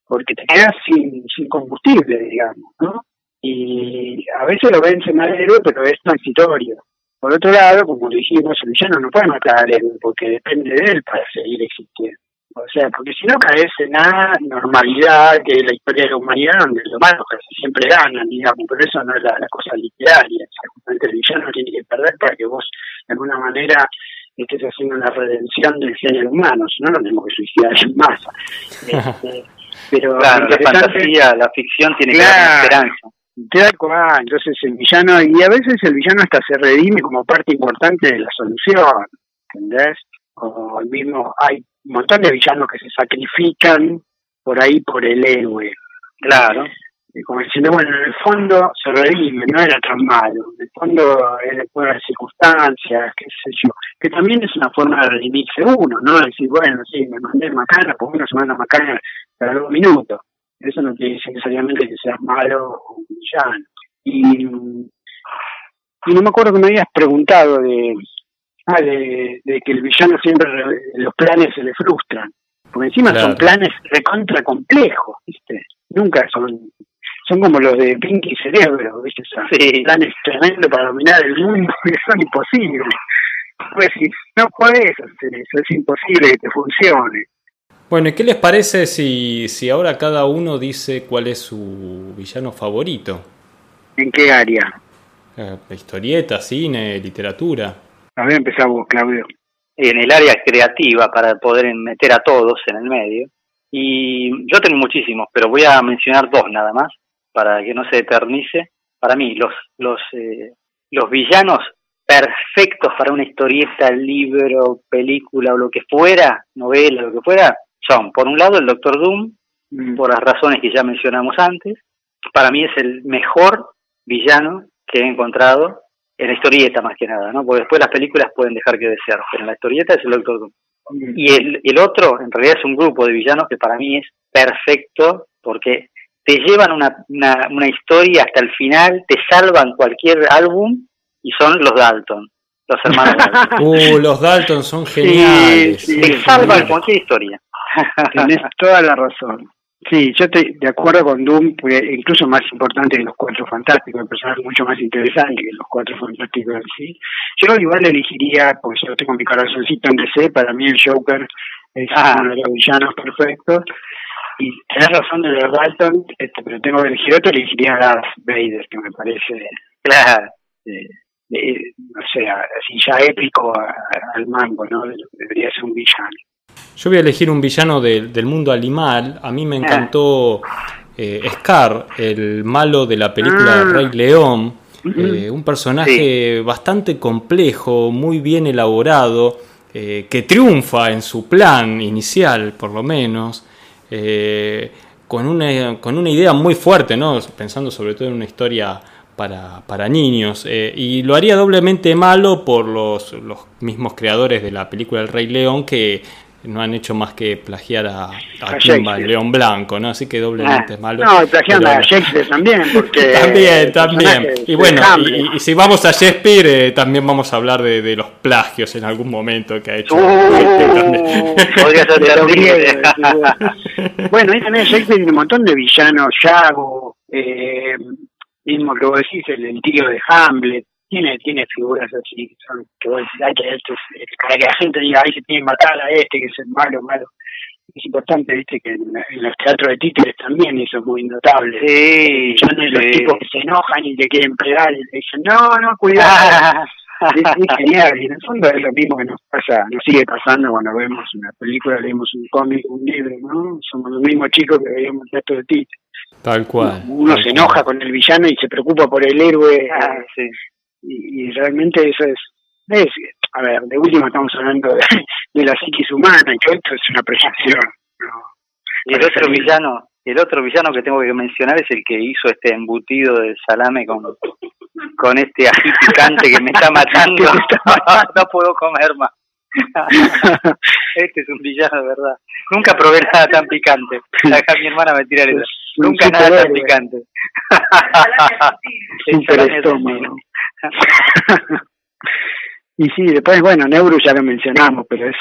porque te quedas sin, combustible, digamos, ¿no? Y a veces lo vencen al héroe, pero es transitorio. Por otro lado, como dijimos, el villano no puede matar al héroe porque depende de él para seguir existiendo. O sea, porque si no caes en la normalidad que es la historia de la humanidad, donde los malos casi siempre ganan, digamos, pero eso no es la, cosa literaria. justamente el villano tiene que perder para que vos, de alguna manera, estés haciendo una redención del género humano, si no, no tenemos que suicidar en masa. Este, pero claro, la fantasía, la ficción tiene que dar esperanza. Tal cual, entonces el villano, y a veces el villano hasta se redime como parte importante de la solución, ¿entendés? O el mismo, hay un montón de villanos que se sacrifican por ahí por el héroe. Claro. Y como diciendo, bueno, en el fondo se redime, no era tan malo. En el fondo es de las circunstancias, qué sé yo. Que también es una forma de redimirse uno, ¿no? Decir, bueno, sí, me mandé macana, pues uno se manda macana cada dos minutos. Eso no quiere decir necesariamente que seas malo o villano. Y, y no me acuerdo que me habías preguntado de, ah, de, que el villano siempre, los planes se le frustran. Porque encima son planes recontra complejos, ¿viste? Nunca son son como los de Pinky Cerebro, ¿viste? sí. planes tremendos para dominar el mundo que son imposibles. Pues si no puedes hacer eso, es imposible que te funcione. Bueno, ¿y qué les parece si, si ahora cada uno dice cuál es su villano favorito? ¿En qué área? Eh, historieta, cine, literatura. A ver, empezamos, Claudio. En el área creativa, para poder meter a todos en el medio. Y yo tengo muchísimos, pero voy a mencionar dos nada más para que no se eternice. Para mí, los, los, eh, los villanos perfectos para una historieta, libro, película o lo que fuera, novela, lo que fuera, son, por un lado, el Doctor Doom, mm. por las razones que ya mencionamos antes. Para mí es el mejor villano que he encontrado en la historieta más que nada, ¿no? Porque después las películas pueden dejar que desear, pero en la historieta es el Doctor Doom. Mm. Y el, el otro, en realidad, es un grupo de villanos que para mí es perfecto porque te llevan una, una, historia hasta el final, te salvan cualquier álbum y son los Dalton, los hermanos Dalton. Uh, los Dalton son geniales. te salvan cualquier historia. Tienes toda la razón. Sí, yo estoy de acuerdo con Doom, porque incluso más importante que los Cuatro Fantásticos, el personaje mucho más interesante que los Cuatro Fantásticos en sí. Yo igual elegiría, porque yo tengo mi corazoncito en DC, para mí el Joker es ah. uno de los villanos perfectos, y tenés razón de los Dalton, este, pero tengo que elegir otro, elegiría a Darth Vader, que me parece, claro, eh, no sé, así ya épico al mango, ¿no? Debería ser un villano. Yo voy a elegir un villano del mundo animal. A mí me ah. encantó eh, Scar, el malo de la película ah. Rey León. Eh, un personaje bastante complejo, muy bien elaborado, eh, que triunfa en su plan inicial, por lo menos. Eh, con, una, con una idea muy fuerte, ¿no? pensando sobre todo en una historia para, para niños. Eh, y lo haría doblemente malo por los, los mismos creadores de la película El Rey León que no han hecho más que plagiar a, a, el León Blanco, ¿no? Así que doblemente es malo. No, plagiaron a Shakespeare también, porque... también, también. Y bueno, y, si vamos a Shakespeare, eh, también vamos a hablar de, de, los plagios en algún momento que ha hecho. Uh, podría ser bueno, ahí también Shakespeare tiene un montón de villanos, Yago, eh, mismo que vos decís, el, el tío de Hamlet, tiene tiene figuras así son que vos decís, que esto es, para que la gente diga ahí se tiene que matar a este que es el malo malo es importante viste que en, los teatros de títeres también eso es muy notable. Sí, ya no los tipos que se enojan y te quieren pegar y te dicen no no cuidado es, genial y en el fondo es lo mismo que nos pasa nos sigue pasando cuando vemos una película leemos un cómic un libro no somos los mismos chicos que veíamos teatro de títeres. Tal cual. Uno se enoja con el villano y se preocupa por el héroe. Ah, sí y, realmente eso es, es, a ver, de último estamos hablando de, la psiquis humana, y todo esto es una proyección. Y el otro villano, el otro villano que tengo que mencionar es el que hizo este embutido de salame con, con este ají picante que me está matando. no puedo comer más. este es un villano de verdad. Nunca probé nada tan picante. Acá mi hermana me tira eso. Nunca nada tan picante. Super estómago. y sí, después, bueno, Neurus ya lo mencionamos, pero es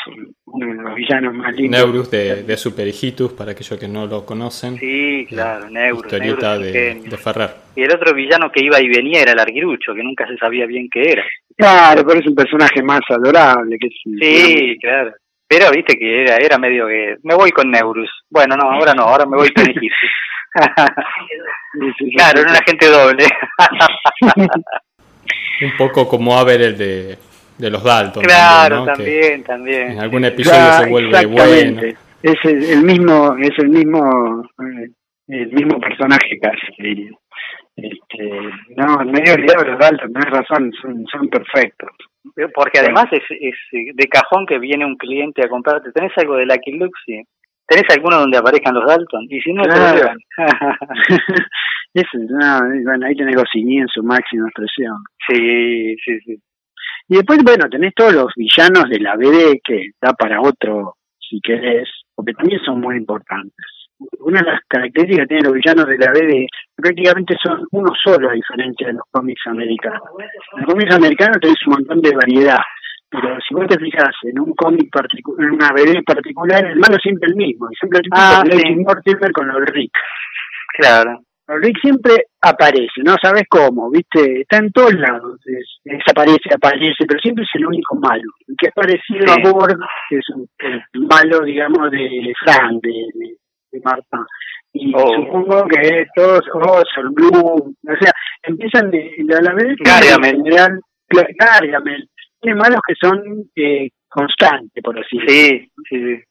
uno de los villanos más lindos. Neurus de, de Super Hijitus, para aquellos que no lo conocen. Sí, claro, Neurus. Historieta de, de, Ferrer. Y el otro villano que iba y venía era el Arguirucho, que nunca se sabía bien qué era. Claro, pero es un personaje más adorable. que Sí, claro. Pero viste que era, era medio que... Me voy con Neurus. Bueno, no, ahora no, ahora me voy con Hijitus. claro, era un agente doble. Un poco como a ver el de, de los Dalton. Claro, también, también. En algún episodio se vuelve bueno. Es el, mismo, es el mismo, eh, el mismo personaje casi, Este, no, medio olvidado los Dalton, tenés razón, son, son perfectos. Porque además es, es de cajón que viene un cliente a comprarte. ¿Tenés algo de Lucky Luxie? ¿Tenés alguno donde aparezcan los Dalton? Y si no, claro. Eso, no, bueno, ahí tenés Goscinny en su máxima expresión. Sí, sí, sí. Y después, bueno, tenés todos los villanos de la BD que da para otro, si querés, porque también son muy importantes. Una de las características que tienen los villanos de la BD prácticamente son uno solo a diferencia de los cómics americanos. En los cómics americanos tenés un montón de variedad, pero si vos te fijas en un cómic particular, en una BD particular, el malo siempre el mismo, siempre el mismo ah, sí. Mortimer con los Rick. Claro. Rick siempre aparece, no sabes cómo, viste, está en todos lados, desaparece, aparece, pero siempre es el único malo, el que es parecido a Borg, que es el malo, digamos, de Frank, de, de, Marta. Y oh. supongo que todos, Sol Blue, o sea, empiezan de, a la vez en general, Gargamel, tiene malos que son eh, constantes, por así decirlo. Sí, sí, sí.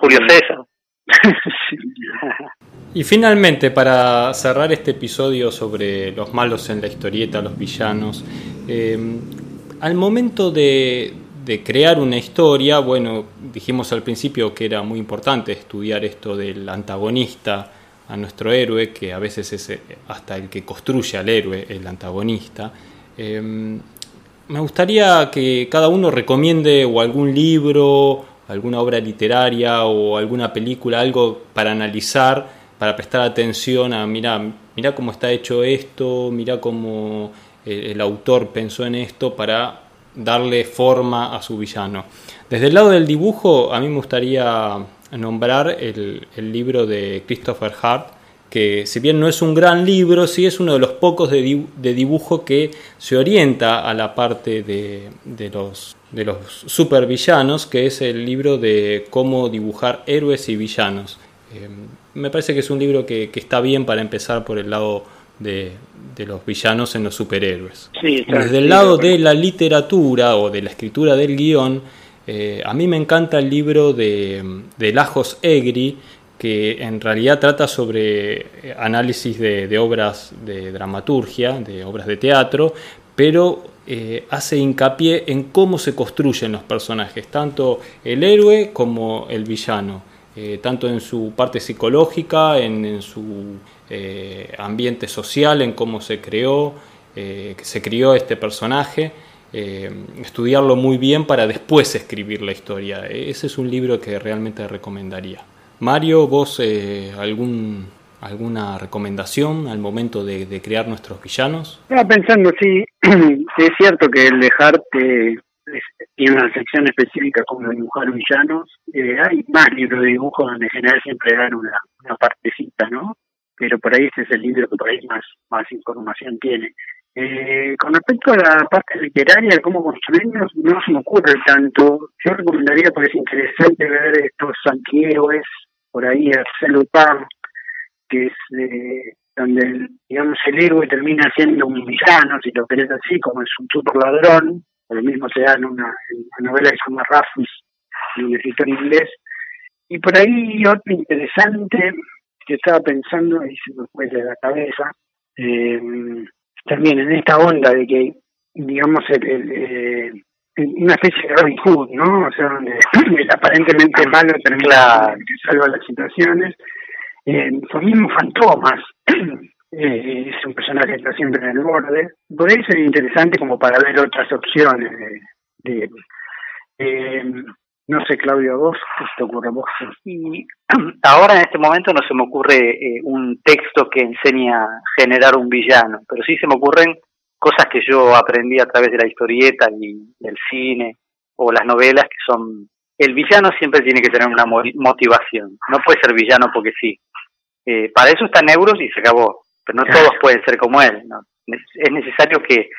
Julio César. y finalmente, para cerrar este episodio sobre los malos en la historieta, los villanos, eh, al momento de, crear una historia, bueno, dijimos al principio que era muy importante estudiar esto del antagonista a nuestro héroe, que a veces es eh, hasta el que construye al héroe, el antagonista. Eh, me gustaría que cada uno recomiende o algún libro alguna obra literaria o alguna película, algo para analizar, para prestar atención a, mira, mira cómo está hecho esto, mira cómo eh, el, autor pensó en esto para darle forma a su villano. Desde el lado del dibujo, a mí me gustaría nombrar el, el libro de Christopher Hart, que si bien no es un gran libro, sí es uno de los pocos de, dibujo que se orienta a la parte de, de los de los supervillanos, que es el libro de cómo dibujar héroes y villanos. Eh, me parece que es un libro que, está bien para empezar por el lado de, los villanos en los superhéroes. Desde el lado de la literatura o de la escritura del guion, eh, a mí me encanta el libro de, de Lajos Egri, que en realidad trata sobre análisis de, obras de dramaturgia, de obras de teatro, pero eh, hace hincapié en cómo se construyen los personajes, tanto el héroe como el villano, eh, tanto en su parte psicológica, en, su eh, ambiente social, en cómo se creó, se crió este personaje. estudiarlo muy bien para después escribir la historia. Ese es un libro que realmente recomendaría. Mario, vos algún ¿Alguna recomendación al momento de, crear nuestros villanos? Estaba pensando, sí, es cierto que el dejarte tiene una sección específica como dibujar villanos. Eh, hay más libros de dibujo donde en general siempre dan una, una partecita, ¿no? Pero por ahí ese es el libro que por ahí más, más información tiene. Eh, con respecto a la parte literaria, cómo construirnos, no se me ocurre tanto. Yo recomendaría, porque es interesante ver estos antihéroes, por ahí, hacer Lupin, que es eh, donde digamos el héroe termina siendo un villano, si lo querés así, como es un super ladrón, lo mismo se da en una, novela que se llama Raffles, de un escritor inglés. Y por ahí otro interesante que estaba pensando y se me fue de la cabeza, eh, también en esta onda de que, digamos, el, eh, una especie de Robin Hood, ¿no? O sea, donde el aparentemente malo termina que salva las situaciones eh, son mismos fantomas. Eh, es un personaje que está siempre en el borde. Podría ser interesante como para ver otras opciones de, eh, no sé, Claudio, vos, ¿qué te ocurre vos? Y ahora en este momento no se me ocurre eh, un texto que enseña a generar un villano, pero sí se me ocurren cosas que yo aprendí a través de la historieta y del cine o las novelas que son el villano siempre tiene que tener una motivación, no puede ser villano porque sí. Eh, para eso están Neuros y se acabó, pero no todos pueden ser como él. Es necesario que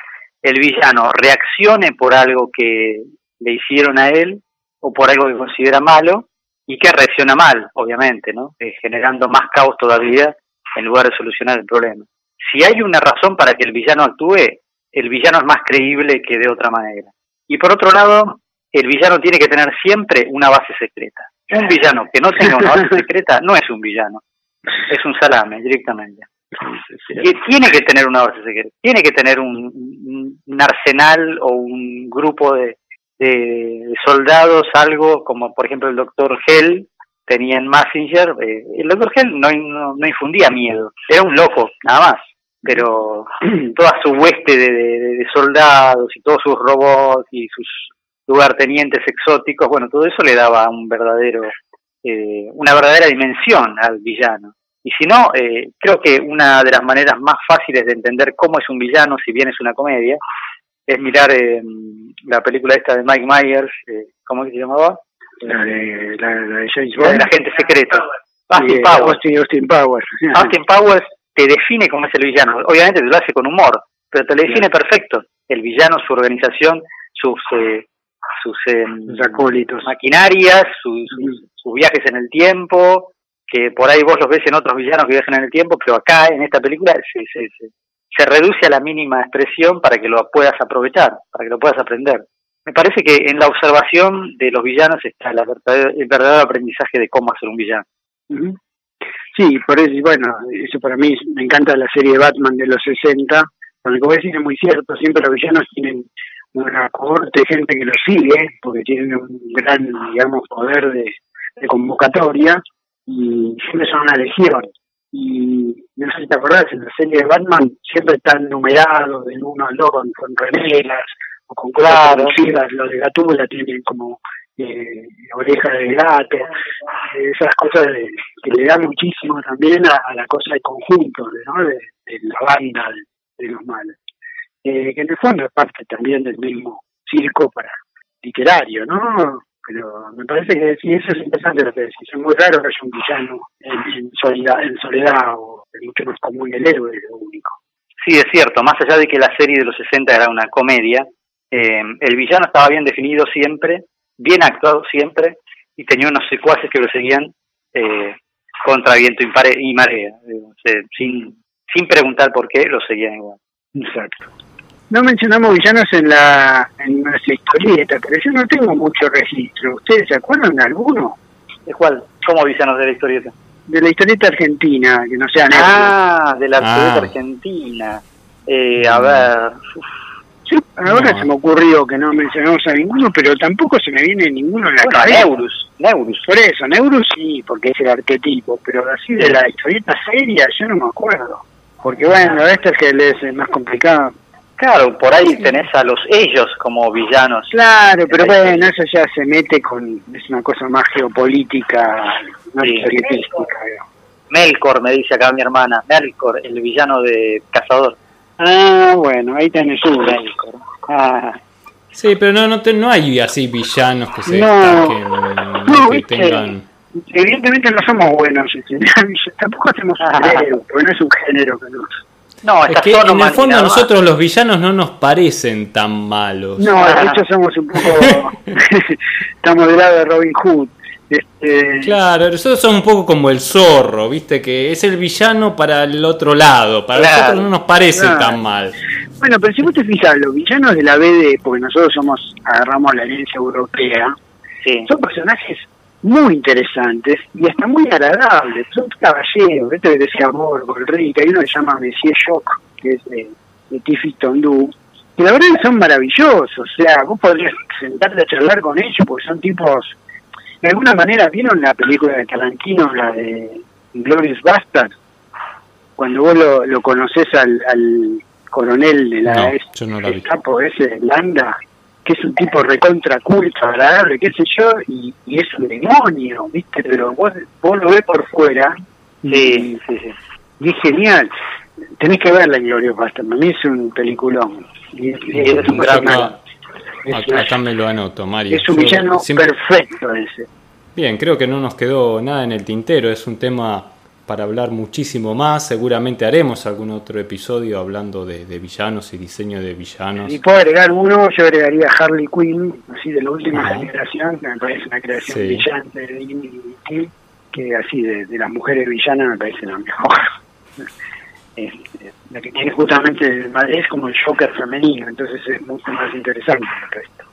el villano reaccione por algo que le hicieron a él o por algo que considera malo y que reacciona mal, obviamente, ¿no? Eh, generando más caos todavía en lugar de solucionar el problema. Si hay una razón para que el villano actúe, el villano es más creíble que de otra manera. Y por otro lado, el villano tiene que tener siempre una base secreta. Un villano que no tenga una base secreta no es un villano, es un salame directamente. Tiene que tener una base secreta, tiene que tener un, un arsenal o un grupo de, de, soldados, algo como por ejemplo el doctor Hell tenía en Messenger. Eh, el doctor Hell no, no, infundía miedo, era un loco, nada más. Pero toda su hueste de, de soldados y todos sus robots y sus lugartenientes exóticos, bueno, todo eso le daba un verdadero eh, una verdadera dimensión al villano. Y si no, eh, creo que una de las maneras más fáciles de entender cómo es un villano, si bien es una comedia, es mirar eh, la película esta de Mike Myers, eh, ¿cómo es que se llamaba? La de, la, de James Bond. La agente secreto. Austin, Powers. Austin, Powers. Austin Powers te define cómo es el villano. Obviamente te lo hace con humor, pero te lo define perfecto. El villano, su organización, sus eh, sus eh, maquinarias, sus, sus, viajes en el tiempo, que por ahí vos los ves en otros villanos que viajan en el tiempo, pero acá en esta película se, se, se, reduce a la mínima expresión para que lo puedas aprovechar, para que lo puedas aprender. Me parece que en la observación de los villanos está el verdadero aprendizaje de cómo hacer un villano. Sí, por eso, bueno, eso para mí me encanta la serie de Batman de los 60, porque como decís es muy cierto, siempre los villanos tienen una cohorte de gente que lo sigue, porque tienen un gran, digamos, poder de, convocatoria, y siempre son una legión. Y no sé si te acordás, en la serie de Batman siempre están numerados del 1 al 2 con, remeras o con claro. los de Gatula tienen como eh, oreja de gato, esas cosas que le dan muchísimo también a, la cosa de conjunto, ¿no? de, la banda de los malos eh, que en el fondo es parte también del mismo circo para literario, ¿no? Pero me parece que sí, eso es interesante lo que decís. Es muy raro que haya un villano en, soledad, en soledad o es mucho más común el héroe, es lo único. Sí, es cierto. Más allá de que la serie de los 60 era una comedia, eh, el villano estaba bien definido siempre, bien actuado siempre, y tenía unos secuaces que lo seguían eh, contra viento y marea. sin, sin preguntar por qué, lo seguían igual. Exacto. No mencionamos villanos en la en nuestra historieta, pero yo no tengo mucho registro. ¿Ustedes se acuerdan de alguno? ¿De cuál? ¿Cómo villanos de la historieta? De la historieta argentina, que no sean Ah, de la historieta ah. argentina. Eh, a ver... Sí, ahora se me ocurrió que no mencionamos a ninguno, pero tampoco se me viene ninguno en la cabeza. Neurus, Neurus. Por eso, Neurus sí, porque es el arquetipo, pero así de la historieta seria yo no me acuerdo. Porque bueno, este es que es más complicado. Claro, por ahí tenés a los ellos como villanos. Claro, pero bueno, eso ya se mete con, es una cosa más geopolítica, no sí. Melkor, me dice acá mi hermana, Melkor, el villano de Cazador. Ah, bueno, ahí tenés un. Ah. Sí, pero no, no, no hay así villanos que se no, que tengan... Evidentemente no somos buenos, tampoco hacemos un género, porque no es un género que nos no, es que en el fondo a nosotros los villanos no nos parecen tan malos. No, de hecho somos un poco... estamos del lado de Robin Hood. Este... Claro, nosotros somos un poco como el zorro, viste, que es el villano para el otro lado, para nosotros no nos parece tan mal. Bueno, pero si vos te fijas, los villanos de la BD, porque nosotros somos agarramos la herencia europea, son personajes muy interesantes y hasta muy agradables. Son caballeros, esto que decía Borgo, el rey, que hay uno que se llama Monsieur Shock, que es de, de Tiffy Tondu, que la verdad son maravillosos, o sea, vos podrías sentarte a charlar con ellos porque son tipos, de alguna manera, ¿vieron la película de Tarantino, la de Glorious Bastard? Cuando vos lo, lo conoces al, al coronel de la, no, capo ese, Landa, que es un tipo recontra culto, agradable, qué sé yo, y, es un demonio, ¿viste? Pero vos, vos lo ves por fuera. Sí, sí, sí. Y es genial. Tenés que verla, Glorio Bastard. A mí es un peliculón. Y, es, un gran... Acá, me lo anoto, Mario. Es un villano perfecto ese. Bien, creo que no nos quedó nada en el tintero. Es un tema para hablar muchísimo más. Seguramente haremos algún otro episodio hablando de, villanos y diseño de villanos. Y puedo agregar uno, yo agregaría Harley Quinn, así de la última generación, que me parece una creación brillante de Disney, que así de, las mujeres villanas me parece la mejor. Este, la que tiene justamente es como el Joker femenino, entonces es mucho más interesante el resto.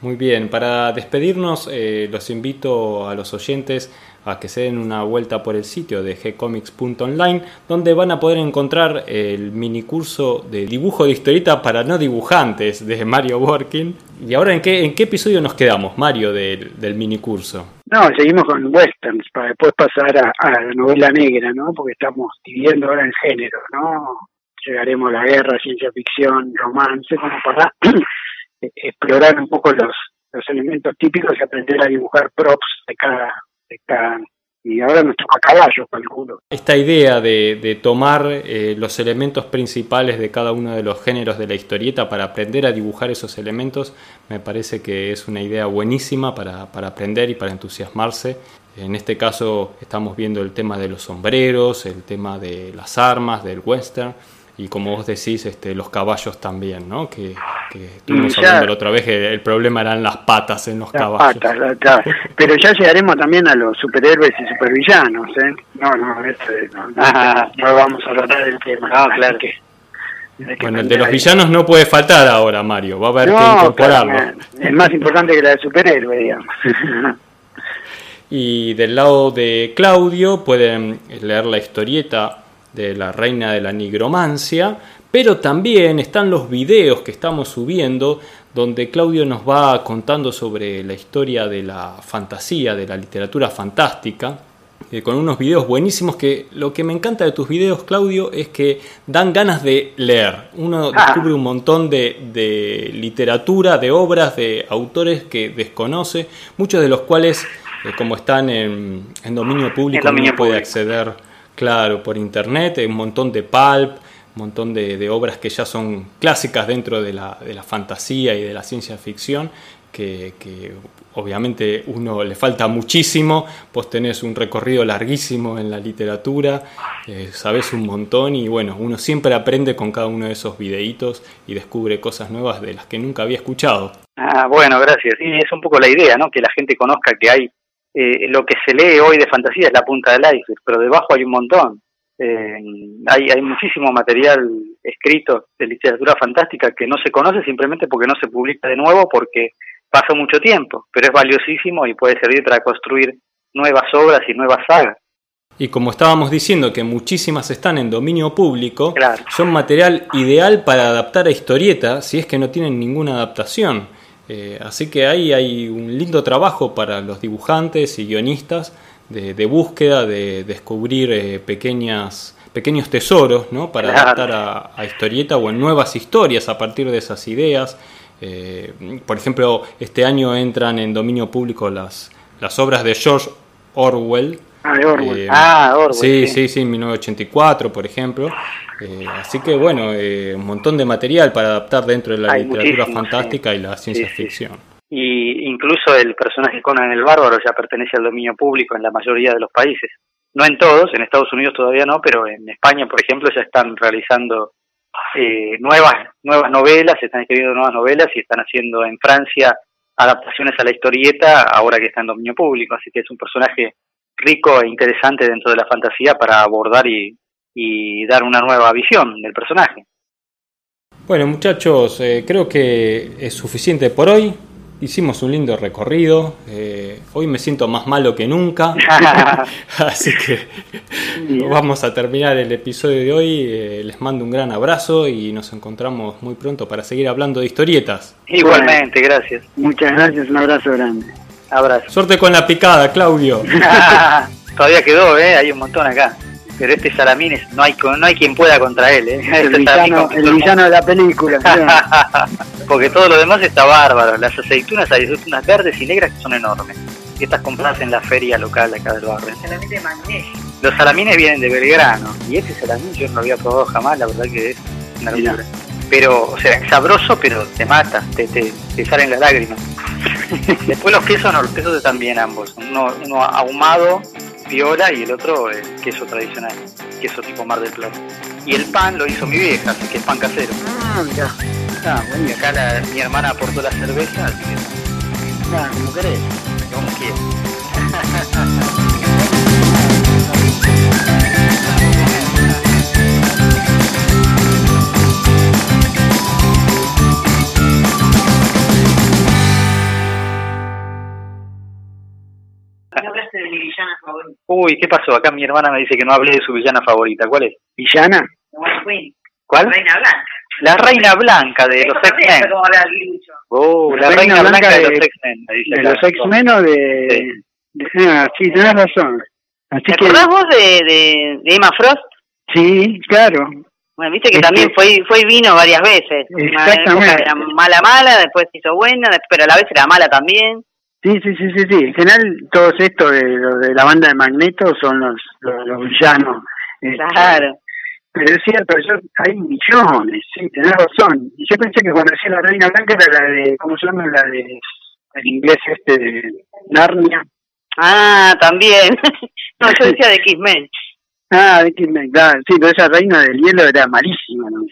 Muy bien, para despedirnos eh, los invito a los oyentes a que se den una vuelta por el sitio de gcomics.online, donde van a poder encontrar el mini curso de dibujo de historieta para no dibujantes de Mario Working. ¿Y ahora en qué, en qué episodio nos quedamos, Mario, del, del mini curso? No, seguimos con westerns para después pasar a, a, la novela negra, ¿no? Porque estamos dividiendo ahora en género, ¿no? Llegaremos a la guerra, ciencia ficción, romance, como para explorar un poco los, los elementos típicos y aprender a dibujar props de cada, de cada y ahora nos toca caballo, calculo. Esta idea de, de tomar eh, los elementos principales de cada uno de los géneros de la historieta para aprender a dibujar esos elementos me parece que es una idea buenísima para, para aprender y para entusiasmarse. En este caso estamos viendo el tema de los sombreros, el tema de las armas, del western y como vos decís, este, los caballos también, ¿no? Que, que estuvimos hablando la otra vez que el problema eran las patas en los caballos. Patas, Pero ya llegaremos también a los superhéroes y supervillanos, ¿eh? No, no, este, no, no, no, vamos a tratar del tema. No, claro que... Bueno, el de los villanos no puede faltar ahora, Mario. Va a haber que incorporarlo. es más importante que la de superhéroe, digamos. y del lado de Claudio pueden leer la historieta de la reina de la nigromancia, pero también están los videos que estamos subiendo donde Claudio nos va contando sobre la historia de la fantasía, de la literatura fantástica, eh, con unos videos buenísimos que lo que me encanta de tus videos, Claudio, es que dan ganas de leer. Uno ah. descubre un montón de, literatura, de obras, de autores que desconoce, muchos de los cuales, eh, como están en, dominio público, no puede acceder Claro, por internet, un montón de pulp, un montón de, obras que ya son clásicas dentro de la, de la fantasía y de la ciencia ficción, que, que, obviamente uno le falta muchísimo, vos tenés un recorrido larguísimo en la literatura, eh, sabés un montón y bueno, uno siempre aprende con cada uno de esos videitos y descubre cosas nuevas de las que nunca había escuchado. Ah, bueno, gracias. Sí, es un poco la idea, ¿no? Que la gente conozca que hay eh, lo que se lee hoy de fantasía es la punta del iceberg, pero debajo hay un montón. Eh, hay, hay muchísimo material escrito de literatura fantástica que no se conoce simplemente porque no se publica de nuevo porque pasa mucho tiempo, pero es valiosísimo y puede servir para construir nuevas obras y nuevas sagas. Y como estábamos diciendo que muchísimas están en dominio público, son material ideal para adaptar a historieta si es que no tienen ninguna adaptación. Eh, así que ahí hay un lindo trabajo para los dibujantes y guionistas de, búsqueda, de descubrir eh, pequeñas, pequeños tesoros ¿no? para adaptar a, historieta o en nuevas historias a partir de esas ideas. Eh, por ejemplo, este año entran en dominio público las, las obras de George Orwell, Ah, Orwell. ah, Orwell. Sí, sí, sí, 1984, por ejemplo. Eh, así que bueno, eh, un montón de material para adaptar dentro de la literatura fantástica y la ciencia ficción. Y incluso el personaje Conan el Bárbaro ya pertenece al dominio público en la mayoría de los países. No en todos, en Estados Unidos todavía no, pero en España, por ejemplo, ya están realizando eh, nuevas nuevas novelas, se están escribiendo nuevas novelas y están haciendo en Francia adaptaciones a la historieta ahora que está en dominio público. Así que es un personaje rico e interesante dentro de la fantasía para abordar y, dar una nueva visión del personaje. Bueno muchachos, eh, creo que es suficiente por hoy. Hicimos un lindo recorrido. Eh, hoy me siento más malo que nunca. Así que vamos a terminar el episodio de hoy. Eh, les mando un gran abrazo y nos encontramos muy pronto para seguir hablando de historietas. Igualmente, gracias. Muchas gracias, un abrazo grande. Abrazo. Suerte con la picada, Claudio. Todavía quedó, ¿eh? Hay un montón acá. Pero este Salamín no hay no hay quien pueda contra él, ¿eh? El, villano, de la película. Porque todo lo demás está bárbaro. Las aceitunas, hay aceitunas verdes y negras que son enormes. Y estas compradas en la feria local de acá del barrio. Los salamines vienen de Belgrano. Y este salamín yo no lo había probado jamás, la verdad que es una locura. Pero, o sea, es sabroso, pero te mata, te, te, te salen las lágrimas. Después los quesos, no, los quesos están bien ambos. Uno, uno ahumado, viola, y el otro es queso tradicional, queso tipo Mar del Plata. Y el pan lo hizo mi vieja, así que es pan casero. Ah, mira. Ah, bueno. Y acá la, mi hermana aportó la cerveza, así que... Ah, como querés. Como quieras. favorita. Uy, ¿qué pasó? Acá mi hermana me dice que no hablé de su villana favorita. ¿Cuál es? ¿Villana? ¿Cuál? Reina Blanca. La Reina Blanca de los X-Men. Oh, la, Reina, Blanca, de, los X-Men. ¿De los X-Men o de...? Ah, sí, tenés razón. ¿Te acordás vos de, de, de Emma Frost? Sí, claro. Bueno, viste que también fue fue vino varias veces. Exactamente. Era mala, mala, después se hizo buena, pero a la vez era mala también. Sí, sí, sí, sí, sí. En general, todos estos de, de la banda de Magneto son los, los, villanos. Este, claro. pero es cierto, yo, hay millones, sí, tenés razón. Yo pensé que cuando decía la Reina Blanca era la de, ¿cómo se llama? La de, el inglés este de Narnia. Ah, también. no, yo decía de X-Men. Ah, de X-Men, claro. Sí, pero esa Reina del Hielo era malísima, ¿no?